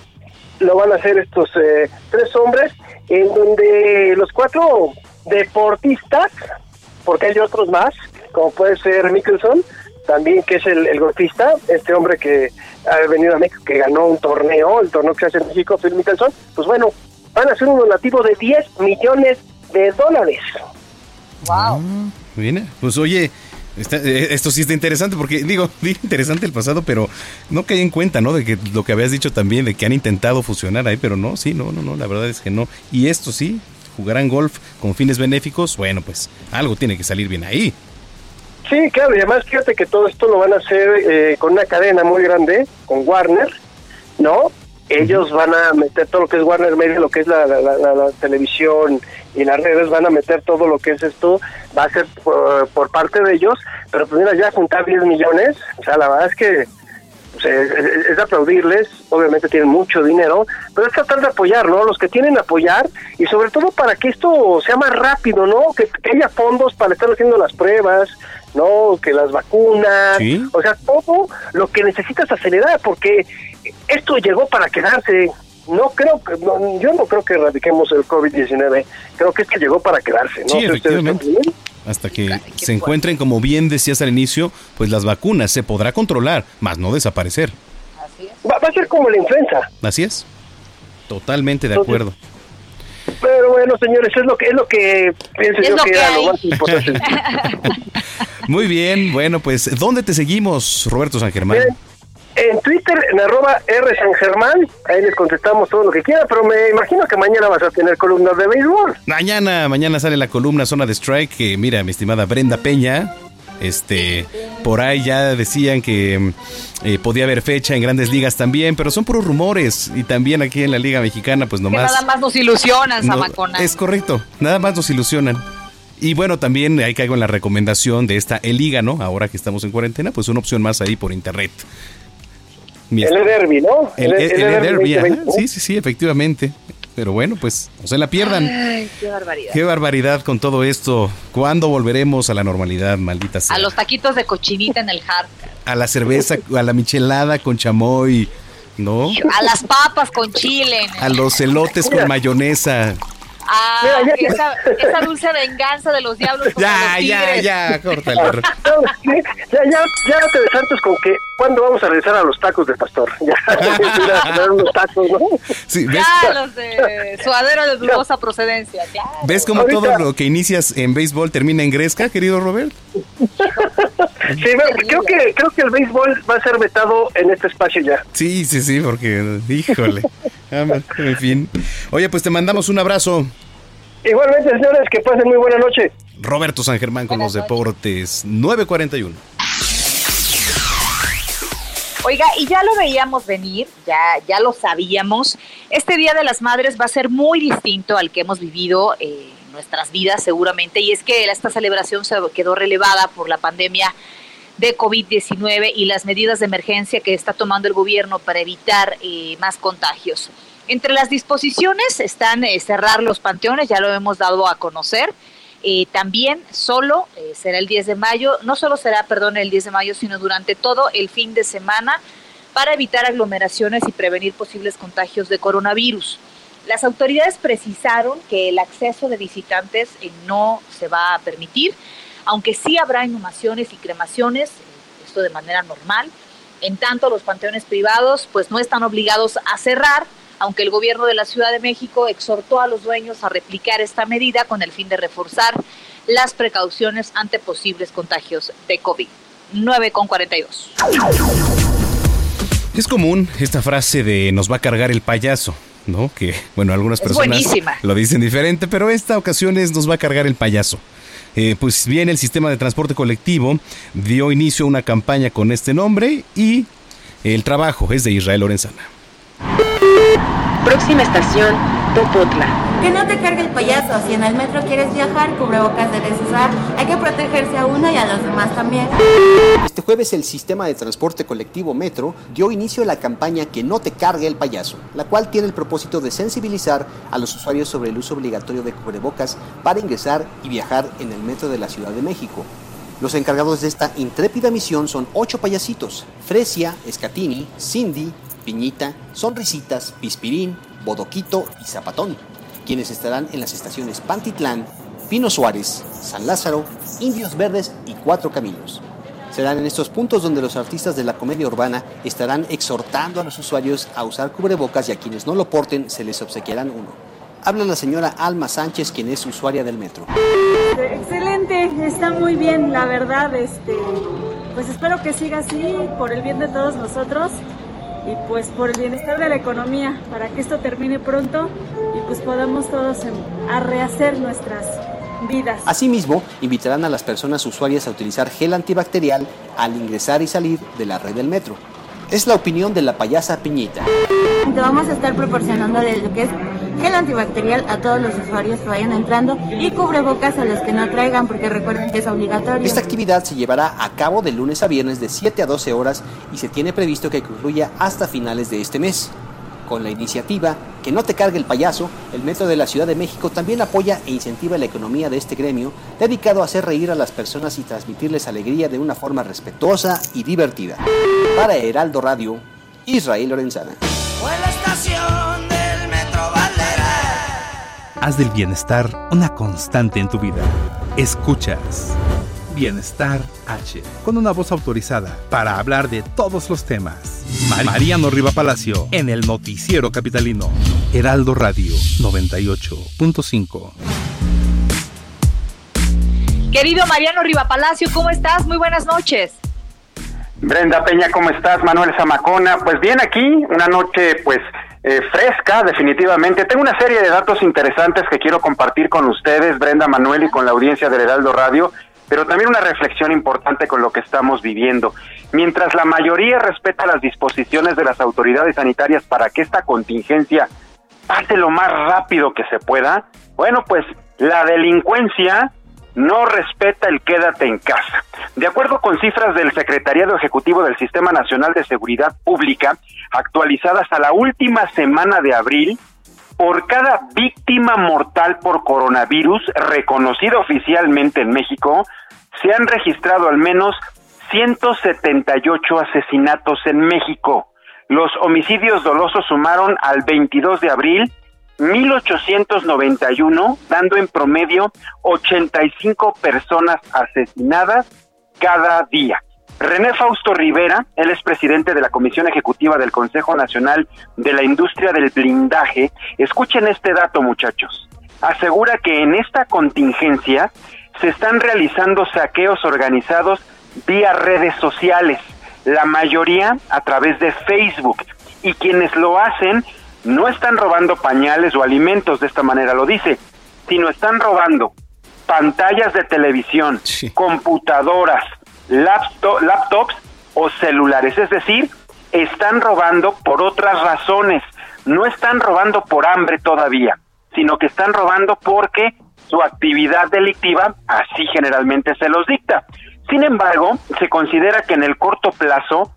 J: lo van a hacer estos eh, tres hombres, en donde los cuatro deportistas, porque hay otros más, como puede ser Mickelson, también que es el, golfista, este hombre que ha venido a México, que ganó un torneo, el torneo que se hace en México, Phil Mickelson, pues bueno, van a ser un donativo de 10 millones de dólares.
B: Wow.
A: Bien, ah, pues oye, eh, esto sí está interesante porque digo, interesante el pasado, pero no caí en cuenta, ¿no? De que lo que habías dicho también, de que han intentado fusionar ahí, pero no, sí, no, no, no, la verdad es que no. Y esto sí, jugarán golf con fines benéficos, bueno, pues algo tiene que salir bien ahí.
J: Sí, claro, y además fíjate que todo esto lo van a hacer eh, con una cadena muy grande, con Warner, ¿no? Ellos van a meter todo lo que es Warner Media, lo que es la, televisión y las redes, van a meter todo lo que es esto, va a ser por, parte de ellos, pero pues mira, ya juntar 10 millones, o sea, la verdad es que es, de aplaudirles, obviamente tienen mucho dinero, pero es tratar de apoyar, ¿no? Los que tienen apoyar y sobre todo para que esto sea más rápido, ¿no? Que, haya fondos para estar haciendo las pruebas, ¿no? Que las vacunas, o sea, todo lo que necesitas acelerar, porque esto llegó para quedarse. No creo que, yo no creo que erradiquemos el COVID-19, creo que esto llegó para quedarse, ¿no?
A: Sí, efectivamente hasta que se encuentren, como bien decías al inicio, pues las vacunas se podrá controlar, más no desaparecer.
J: Así es. Va, a ser como la influenza.
A: Así es. Totalmente de acuerdo.
J: Pero bueno, señores, es lo que es lo que pienso yo que, era lo más importante.
A: Muy bien, bueno, pues ¿dónde te seguimos, Roberto San Germán?
J: En Twitter, en arroba R San Germán, ahí les contestamos todo lo que quiera, pero me imagino que mañana vas a tener columnas de béisbol.
A: Mañana, mañana sale la columna Zona de Strike, que mira, mi estimada Brenda Peña, este, por ahí ya decían que eh, podía haber fecha en grandes ligas también, pero son puros rumores. Y también aquí en la Liga Mexicana, pues nomás.
B: nada más nos ilusionan, Zamacona.
A: Es correcto, nada más nos ilusionan. Y bueno, también ahí caigo en la recomendación de esta Eliga, ¿no? Ahora que estamos en cuarentena, pues una opción más ahí por internet.
J: El derby, ¿no?
A: El, derby, sí, sí, sí, efectivamente. Pero bueno, pues no se la pierdan.
B: Ay, qué barbaridad.
A: Qué barbaridad con todo esto. ¿Cuándo volveremos a la normalidad, maldita sea?
B: A los taquitos de cochinita en el hard.
A: A la cerveza, a la michelada con chamoy, ¿no?
B: A las papas con chile.
A: A los elotes con mayonesa.
B: Ah, esa, esa, dulce venganza de los diablos.
A: Ya, ya, ya, córtale.
J: ya, ya, ya te desantes con que cuándo vamos a regresar a los tacos de pastor. Ya, a unos tacos, ¿no?
A: Sí, ¿ves?
B: Ya, los de suadero de dudosa procedencia.
A: ¿Ves cómo todo lo que inicias en béisbol termina en Gresca, querido Robert?
J: Sí, creo que, creo que el béisbol va a ser vetado en este espacio ya.
A: Sí, sí, sí, porque, híjole. Ah, en fin. Oye, pues te mandamos un abrazo.
J: Igualmente, señores, que pasen muy buena noche.
A: Roberto San Germán con los deportes 941.
B: Oiga, y ya lo veíamos venir, ya, ya lo sabíamos. Este Día de las Madres va a ser muy distinto al que hemos vivido eh, en nuestras vidas seguramente, y es que esta celebración se quedó relevada por la pandemia de COVID-19 y las medidas de emergencia que está tomando el gobierno para evitar eh, más contagios. Entre las disposiciones están eh, cerrar los panteones, ya lo hemos dado a conocer. Eh, también solo será el 10 de mayo, no solo será, perdón, el 10 de mayo, sino durante todo el fin de semana para evitar aglomeraciones y prevenir posibles contagios de coronavirus. Las autoridades precisaron que el acceso de visitantes no se va a permitir, aunque sí habrá inhumaciones y cremaciones, esto de manera normal. En tanto, los panteones privados pues no están obligados a cerrar, aunque el gobierno de la Ciudad de México exhortó a los dueños a replicar esta medida con el fin de reforzar las precauciones ante posibles contagios de COVID. 9 con 42.
A: Es común esta frase de nos va a cargar el payaso, ¿no? Que, bueno, algunas personas lo dicen diferente, pero esta ocasión es nos va a cargar el payaso. Eh, pues bien, el sistema de transporte colectivo dio inicio a una campaña con este nombre y el trabajo es de Israel Lorenzana.
K: Próxima estación, Topotla.
L: Que no te cargue el payaso. Si en el metro quieres viajar, cubrebocas debes usar. Hay que protegerse a uno y a los demás también.
M: Este jueves el sistema de transporte colectivo Metro dio inicio a la campaña Que no te cargue el payaso, la cual tiene el propósito de sensibilizar a los usuarios sobre el uso obligatorio de cubrebocas para ingresar y viajar en el metro de la Ciudad de México. Los encargados de esta intrépida misión son ocho payasitos: Fresia, Escatini, Cindy, Piñita, Sonrisitas, Pispirín, Bodoquito y Zapatón quienes estarán en las estaciones Pantitlán, Pino Suárez, San Lázaro, Indios Verdes y Cuatro Caminos. Serán en estos puntos donde los artistas de la comedia urbana estarán exhortando a los usuarios a usar cubrebocas y a quienes no lo porten se les obsequiarán uno. Habla la señora Alma Sánchez, quien es usuaria del metro.
N: Excelente, está muy bien, la verdad. Este, pues espero que siga así por el bien de todos nosotros y pues por el bienestar de la economía, para que esto termine pronto y pues podamos todos em, a rehacer nuestras vidas.
M: Asimismo, invitarán a las personas usuarias a utilizar gel antibacterial al ingresar y salir de la red del metro. Es la opinión de la payasa Piñita.
L: Vamos a estar proporcionando lo que es gel antibacterial a todos los usuarios que vayan entrando y cubrebocas a los que no traigan porque recuerden que es obligatorio.
M: Esta actividad se llevará a cabo de lunes a viernes de 7 a 12 horas y se tiene previsto que concluya hasta finales de este mes. Con la iniciativa Que no te cargue el payaso, el Metro de la Ciudad de México también apoya e incentiva la economía de este gremio dedicado a hacer reír a las personas y transmitirles alegría de una forma respetuosa y divertida. Para Heraldo Radio, Israel Lorenzana.
O: estación del Metro
P: Haz del bienestar una constante en tu vida. Escuchas. Bienestar H, con una voz autorizada para hablar de todos los temas. Mariano Riva Palacio, en el Noticiero Capitalino. Heraldo Radio 98.5.
B: Querido Mariano Riva Palacio, ¿cómo estás? Muy buenas noches.
Q: Brenda Peña, ¿cómo estás? Manuel Zamacona. Pues bien, aquí, una noche pues eh, fresca, definitivamente. Tengo una serie de datos interesantes que quiero compartir con ustedes, Brenda Manuel, y con la audiencia del Heraldo Radio pero también una reflexión importante con lo que estamos viviendo. Mientras la mayoría respeta las disposiciones de las autoridades sanitarias para que esta contingencia pase lo más rápido que se pueda, bueno, pues la delincuencia no respeta el quédate en casa. De acuerdo con cifras del Secretariado Ejecutivo del Sistema Nacional de Seguridad Pública, actualizadas a la última semana de abril, por cada víctima mortal por coronavirus reconocida oficialmente en México, se han registrado al menos 178 asesinatos en México. Los homicidios dolosos sumaron al 22 de abril 1891, dando en promedio 85 personas asesinadas cada día. René Fausto Rivera, él es presidente de la Comisión Ejecutiva del Consejo Nacional de la Industria del Blindaje. Escuchen este dato, muchachos. Asegura que en esta contingencia se están realizando saqueos organizados vía redes sociales, la mayoría a través de Facebook. Y quienes lo hacen no están robando pañales o alimentos, de esta manera lo dice, sino están robando pantallas de televisión, computadoras, laptops o celulares. Es decir, están robando por otras razones. No están robando por hambre todavía, sino que están robando porque su actividad delictiva así generalmente se los dicta. Sin embargo, se considera que en el corto plazo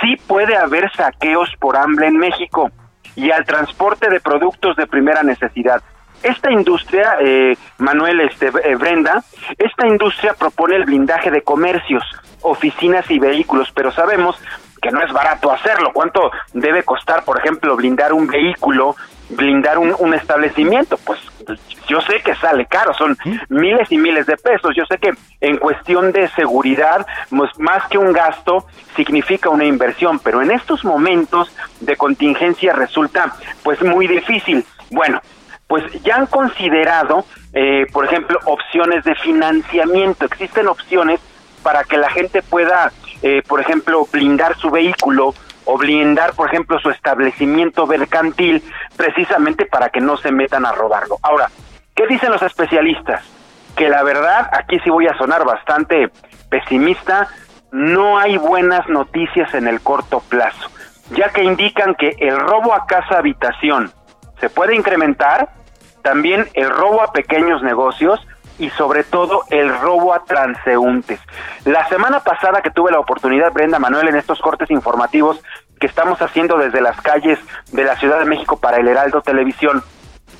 Q: sí puede haber saqueos por hambre en México y al transporte de productos de primera necesidad. Esta industria, eh, Manuel este, eh, Brenda, esta industria propone el blindaje de comercios, oficinas y vehículos, pero sabemos que no es barato hacerlo. ¿Cuánto debe costar, por ejemplo, blindar un vehículo, blindar un, un establecimiento? Pues yo sé que sale caro, son miles y miles de pesos. Yo sé que en cuestión de seguridad, pues, más que un gasto, significa una inversión, pero en estos momentos de contingencia resulta pues muy difícil. Bueno, pues ya han considerado, eh, por ejemplo, opciones de financiamiento. Existen opciones para que la gente pueda, eh, por ejemplo, blindar su vehículo o blindar, por ejemplo, su establecimiento mercantil, precisamente para que no se metan a robarlo. Ahora, ¿qué dicen los especialistas? Que la verdad, aquí sí voy a sonar bastante pesimista, no hay buenas noticias en el corto plazo, ya que indican que el robo a casa habitación se puede incrementar, también el robo a pequeños negocios y sobre todo el robo a transeúntes. La semana pasada que tuve la oportunidad, Brenda Manuel, en estos cortes informativos que estamos haciendo desde las calles de la Ciudad de México para el Heraldo Televisión,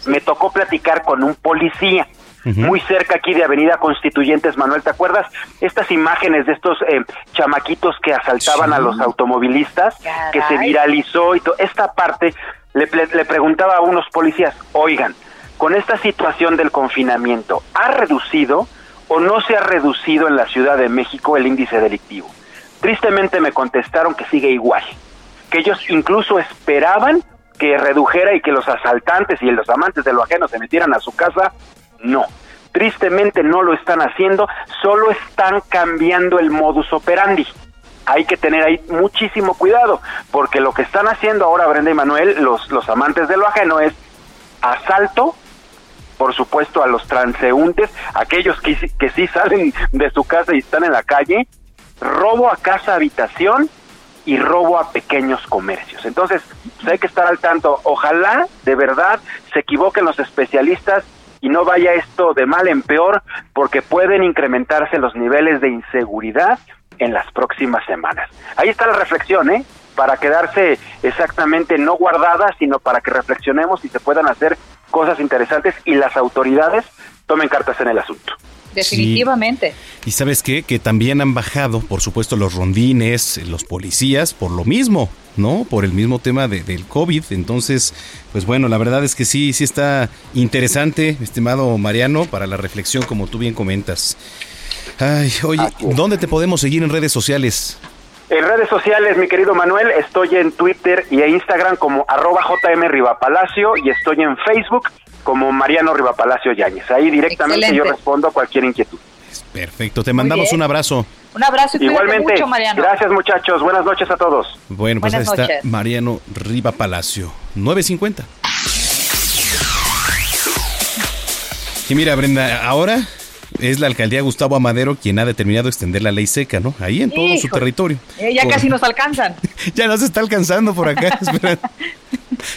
Q: me tocó platicar con un policía muy cerca aquí de Avenida Constituyentes, Manuel, ¿te acuerdas? Estas imágenes de estos eh, chamaquitos que asaltaban a los automovilistas, que se viralizó y todo. Esta parte le, le preguntaba a unos policías, oigan, con esta situación del confinamiento, ¿ha reducido o no se ha reducido en la Ciudad de México el índice delictivo? Tristemente me contestaron que sigue igual, que ellos incluso esperaban que redujera y que los asaltantes y los amantes de lo ajeno se metieran a su casa. No, tristemente no lo están haciendo, solo están cambiando el modus operandi. Hay que tener ahí muchísimo cuidado, porque lo que están haciendo ahora Brenda y Manuel, los, los amantes de lo ajeno, es asalto por supuesto, a los transeúntes, aquellos que, que sí salen de su casa y están en la calle, robo a casa habitación y robo a pequeños comercios. Entonces, pues, hay que estar al tanto. Ojalá, de verdad, se equivoquen los especialistas y no vaya esto de mal en peor, porque pueden incrementarse los niveles de inseguridad en las próximas semanas. Ahí está la reflexión, ¿eh? Para quedarse exactamente no guardada, sino para que reflexionemos y se puedan hacer cosas interesantes y las autoridades tomen cartas en el asunto.
B: Definitivamente.
A: Y sabes qué? Que también han bajado, por supuesto, los rondines, los policías, por lo mismo, ¿no? Por el mismo tema de, del COVID. Entonces, pues bueno, la verdad es que sí, sí está interesante, estimado Mariano, para la reflexión, como tú bien comentas. Ay, oye, ¿dónde te podemos seguir en redes sociales?
Q: En redes sociales, mi querido Manuel, estoy en Twitter y en Instagram como arroba JM Rivapalacio y estoy en Facebook como Mariano Rivapalacio Yáñez. Ahí directamente yo respondo a cualquier inquietud.
A: Perfecto, te mandamos un abrazo.
B: Un abrazo y
Q: Igualmente,
B: mucho, Mariano.
Q: gracias muchachos, buenas noches a todos.
A: Bueno, pues
B: Buenas
A: ahí está
B: noches.
A: Mariano Riva Palacio, 950. Y mira, Brenda, ahora es la alcaldía Gustavo Amadero quien ha determinado extender la ley seca, ¿no? Ahí en todo su territorio.
B: Eh, ya
A: Por-
B: casi nos alcanzan.
A: Ya nos está alcanzando por acá.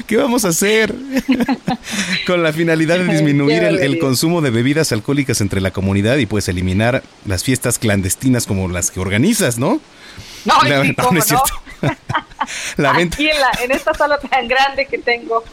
A: ¿Qué vamos a hacer? Con la finalidad de disminuir el, el consumo de bebidas alcohólicas entre la comunidad y pues eliminar las fiestas clandestinas como las que organizas, ¿no?
B: No,
A: La-
B: sí,
A: no, es cierto. La venta,
B: Aquí en, la, en esta sala tan grande que tengo.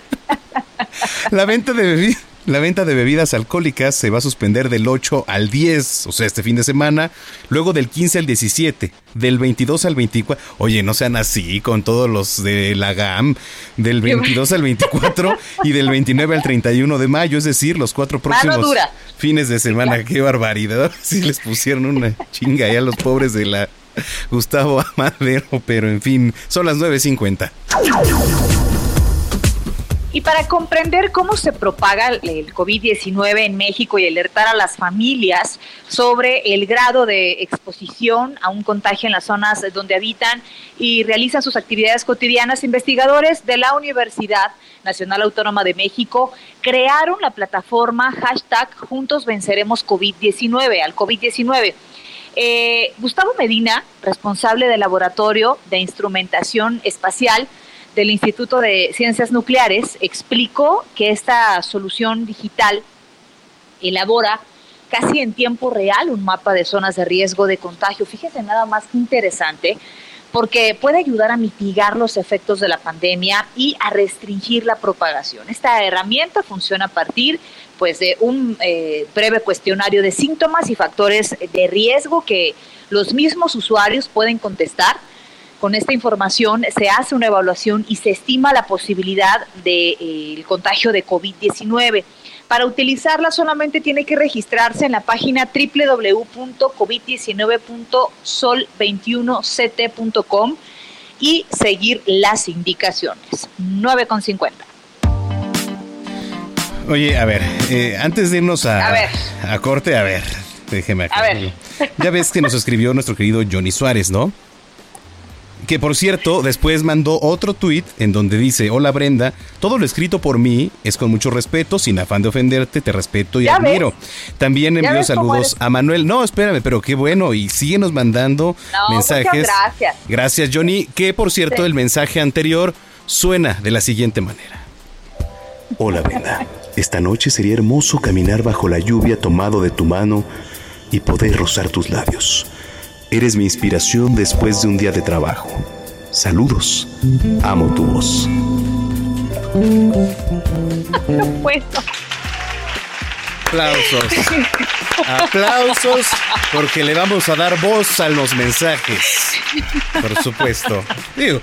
A: la venta de bebi- la venta de bebidas alcohólicas se va a suspender del 8 al 10, o sea, este fin de semana, luego del 15 al 17, del 22 al 24. Oye, no sean así con todos los de la GAM, del 22 al 24 y del 29 al 31 de mayo, es decir, los cuatro próximos
B: dura.
A: fines de semana. Qué barbaridad. Sí les pusieron una chinga ahí a los pobres de la Gustavo Amadero, pero en fin, son las 9.50.
B: Y para comprender cómo se propaga el- el COVID-19 en México y alertar a las familias sobre el grado de exposición a un contagio en las zonas donde habitan y realizan sus actividades cotidianas, investigadores de la Universidad Nacional Autónoma de México crearon la plataforma hashtag Juntos Venceremos COVID-19 al COVID-19. Eh, Gustavo Medina, responsable del Laboratorio de Instrumentación Espacial del Instituto de Ciencias Nucleares, explicó que esta solución digital elabora casi en tiempo real un mapa de zonas de riesgo de contagio. Fíjese nada más que interesante, porque puede ayudar a mitigar los efectos de la pandemia y a restringir la propagación. Esta herramienta funciona a partir pues, de un eh, breve cuestionario de síntomas y factores de riesgo que los mismos usuarios pueden contestar. Con esta información se hace una evaluación y se estima la posibilidad del contagio de COVID-19. Para utilizarla solamente tiene que registrarse en la página www.covid19.sol21ct.com y seguir las indicaciones. 9,50.
A: Oye, a ver, eh, antes de irnos a,
B: A ver.
A: a corte, a ver, déjeme acá.
B: A ver.
A: Ya ves que nos escribió nuestro querido Johnny Suárez, ¿no? Que por cierto, después mandó otro tuit en donde dice, hola Brenda, todo lo escrito por mí es con mucho respeto, sin afán de ofenderte, te respeto y
B: ¿Ya
A: admiro. También
B: ¿Ya
A: envió
B: ves cómo
A: saludos a Manuel. No, espérame, pero qué bueno, y síguenos mandando
B: No,
A: mensajes.
B: gracias.
A: Gracias, Johnny. Que por cierto,
B: Sí.
A: el mensaje anterior suena de la siguiente manera.
R: Hola Brenda, esta noche sería hermoso caminar bajo la lluvia tomado de tu mano y poder rozar tus labios. Eres mi inspiración después de un día de trabajo. Saludos, amo tu voz.
B: Bueno.
A: Aplausos. Aplausos porque le vamos a dar voz a los mensajes. Por supuesto. Digo,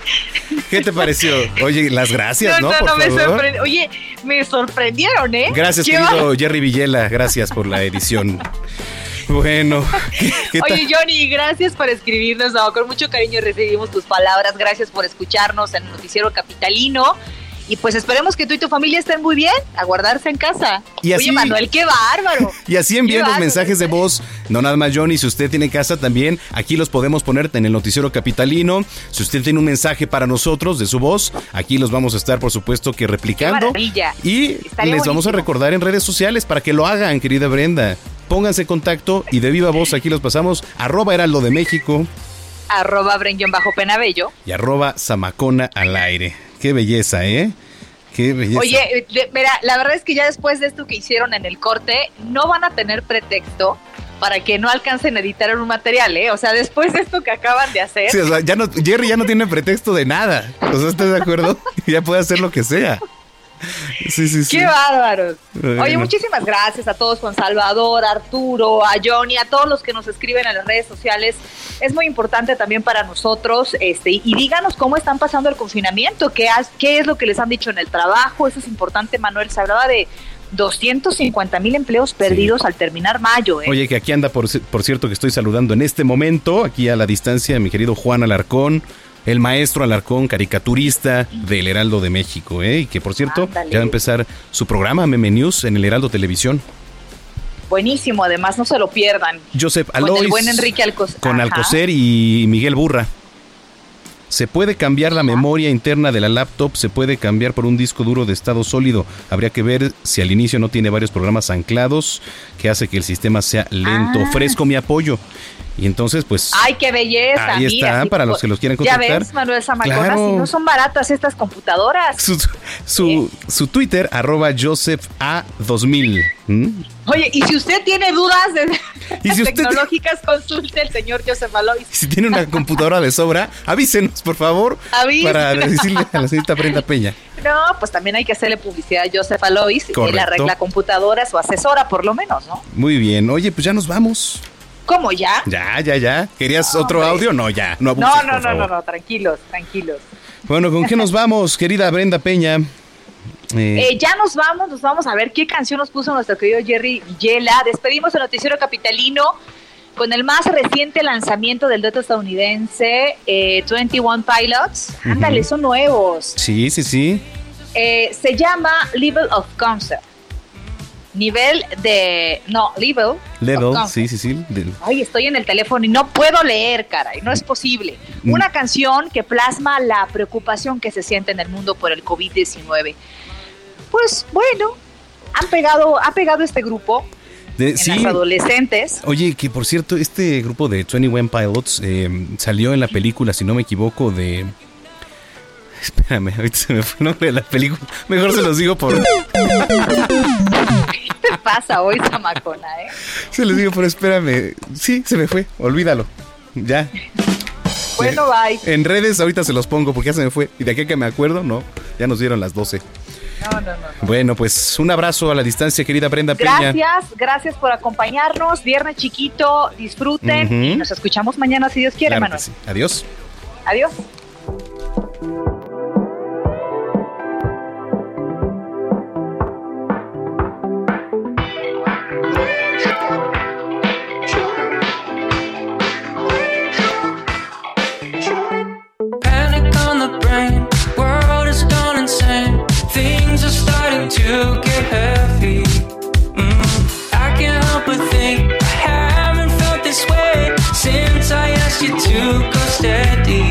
A: ¿qué te pareció? Oye, las gracias, ¿no? Por
B: me
A: favor.
B: sorpre- Oye, me sorprendieron, ¿eh?
A: Gracias,
B: Qué
A: querido Jerry Villela. Gracias por la edición. Bueno.
B: Oye, Johnny, gracias por escribirnos. No, con mucho cariño recibimos tus palabras. Gracias por escucharnos en el Noticiero Capitalino. Y pues esperemos que tú y tu familia estén muy bien, a guardarse en casa.
A: Y así-
B: Oye, Manuel, qué bárbaro.
A: Y así envíen los mensajes de voz. No nada más, Johnny. Si usted tiene casa también, aquí los podemos poner en el noticiero capitalino. Si usted tiene un mensaje para nosotros de su voz, aquí los vamos a estar, por supuesto, que replicando.
B: maravilla.
A: Y
B: Estaría
A: les vamos a recordar en redes sociales para que lo hagan, querida Brenda. Pónganse en contacto y de viva voz aquí los pasamos. Arroba Heraldo de México.
B: arroba bajo penabello
A: Y arroba zamacona al aire. Qué belleza, ¿eh? Qué belleza.
B: Oye, eh, mira, la verdad es que ya después de esto que hicieron en el corte, no van a tener pretexto para que no alcancen a editar un material, ¿eh? O sea, después de esto que acaban de hacer.
A: Sí, o sea, ya no, Jerry ya no tiene pretexto de nada. O sea, ¿estás de acuerdo? ya puede hacer lo que sea. Sí, sí, sí.
B: Qué bárbaro. Oye, muchísimas gracias a todos, Juan Salvador, Arturo, a Johnny, a todos los que nos escriben en las redes sociales. Es muy importante también para nosotros, este, y díganos cómo están pasando el confinamiento, qué, qué es lo que les han dicho en el trabajo, eso es importante, Manuel. Se hablaba de 250 mil empleos perdidos al terminar mayo. ¿eh?
A: Oye, que aquí anda, por, por cierto, que estoy saludando en este momento, aquí a la distancia, mi querido Juan Alarcón, el maestro Alarcón, caricaturista del Heraldo de México, ¿eh? y que por cierto ya va a empezar su programa Meme News en el Heraldo Televisión.
B: Buenísimo, además no se lo pierdan.
A: Joseph Alois, con
B: el buen Enrique Alcocer.
A: Con Alcocer y Miguel Burra. Se puede cambiar la memoria interna de la laptop, se puede cambiar por un disco duro de estado sólido. Habría que ver si al inicio no tiene varios programas anclados que hace que el sistema sea lento. Ah. Ofrezco mi apoyo. Y entonces, pues.
B: ¡Ay, qué belleza!
A: Ahí está, para los que los quieren contactar.
B: Ya ves, Manuel Zamacona, si no son baratas estas computadoras.
A: Su, su, Twitter, arroba Joseph A2000.
B: Oye, y si usted tiene dudas de, tecnológicas, consulte al señor Joseph Alois.
A: Si tiene una computadora de sobra, avísenos, por favor.
B: Avísenos.
A: Para decirle a la señorita Brenda Peña.
B: No, pues también hay que hacerle publicidad a Joseph Alois. Él arregla computadoras o asesora, por lo menos, ¿no?
A: Muy bien. Oye, pues ya nos vamos.
B: ¿Cómo ya?
A: Ya, ya, ya. ¿Querías otro audio? No, ya. No,
B: no, no, no, no, no, tranquilos, tranquilos.
A: Bueno, ¿con qué nos vamos, querida Brenda Peña?
B: Eh, eh, ya nos vamos, nos vamos a ver qué canción nos puso nuestro querido Jerry Villela. Despedimos el noticiero capitalino con el más reciente lanzamiento del dueto estadounidense, eh, 21 Pilots. Ándale, son nuevos.
A: Sí, sí, sí.
B: Eh, se llama Level of Concept nivel de. No, level.
A: Level, sí, sí, sí.
B: Ay, estoy en el teléfono y no puedo leer, caray, no es posible. Mm. Una canción que plasma la preocupación que se siente en el mundo por el COVID-19. Pues bueno, han pegado, ha pegado este grupo. De, en adolescentes.
A: Oye, que por cierto, este grupo de 21 Pilots eh, salió en la película, si no me equivoco, de Espérame, ahorita se me fue el nombre de la película. Mejor se los digo por.
B: ¿Qué te pasa hoy, Zamacona, eh?
A: Se los digo por espérame. Sí, se me fue. Olvídalo. Ya.
B: Bueno, bye.
A: En redes ahorita se los pongo porque ya se me fue. Y de aquí que me acuerdo, no. Ya nos dieron las 12.
B: No, no, no,
A: Bueno, pues un abrazo a la distancia, querida Brenda
B: Peña. Gracias, gracias por acompañarnos. Viernes chiquito, disfruten y nos escuchamos mañana si Dios quiere, Manuel.
A: Adiós.
B: Adiós.
S: To go steady.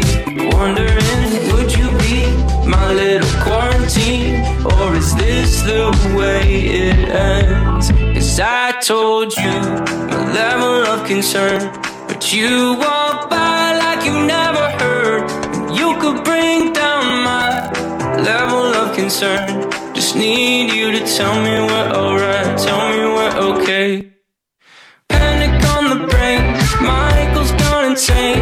S: Wondering, would you be my little quarantine? Or is this the way it ends? Cause I told you my level of concern, but you walk by like you never heard. You could bring down my level of concern. Just need you to tell me we're alright, tell me we're okay. Panic on the brain, Michael's gone insane.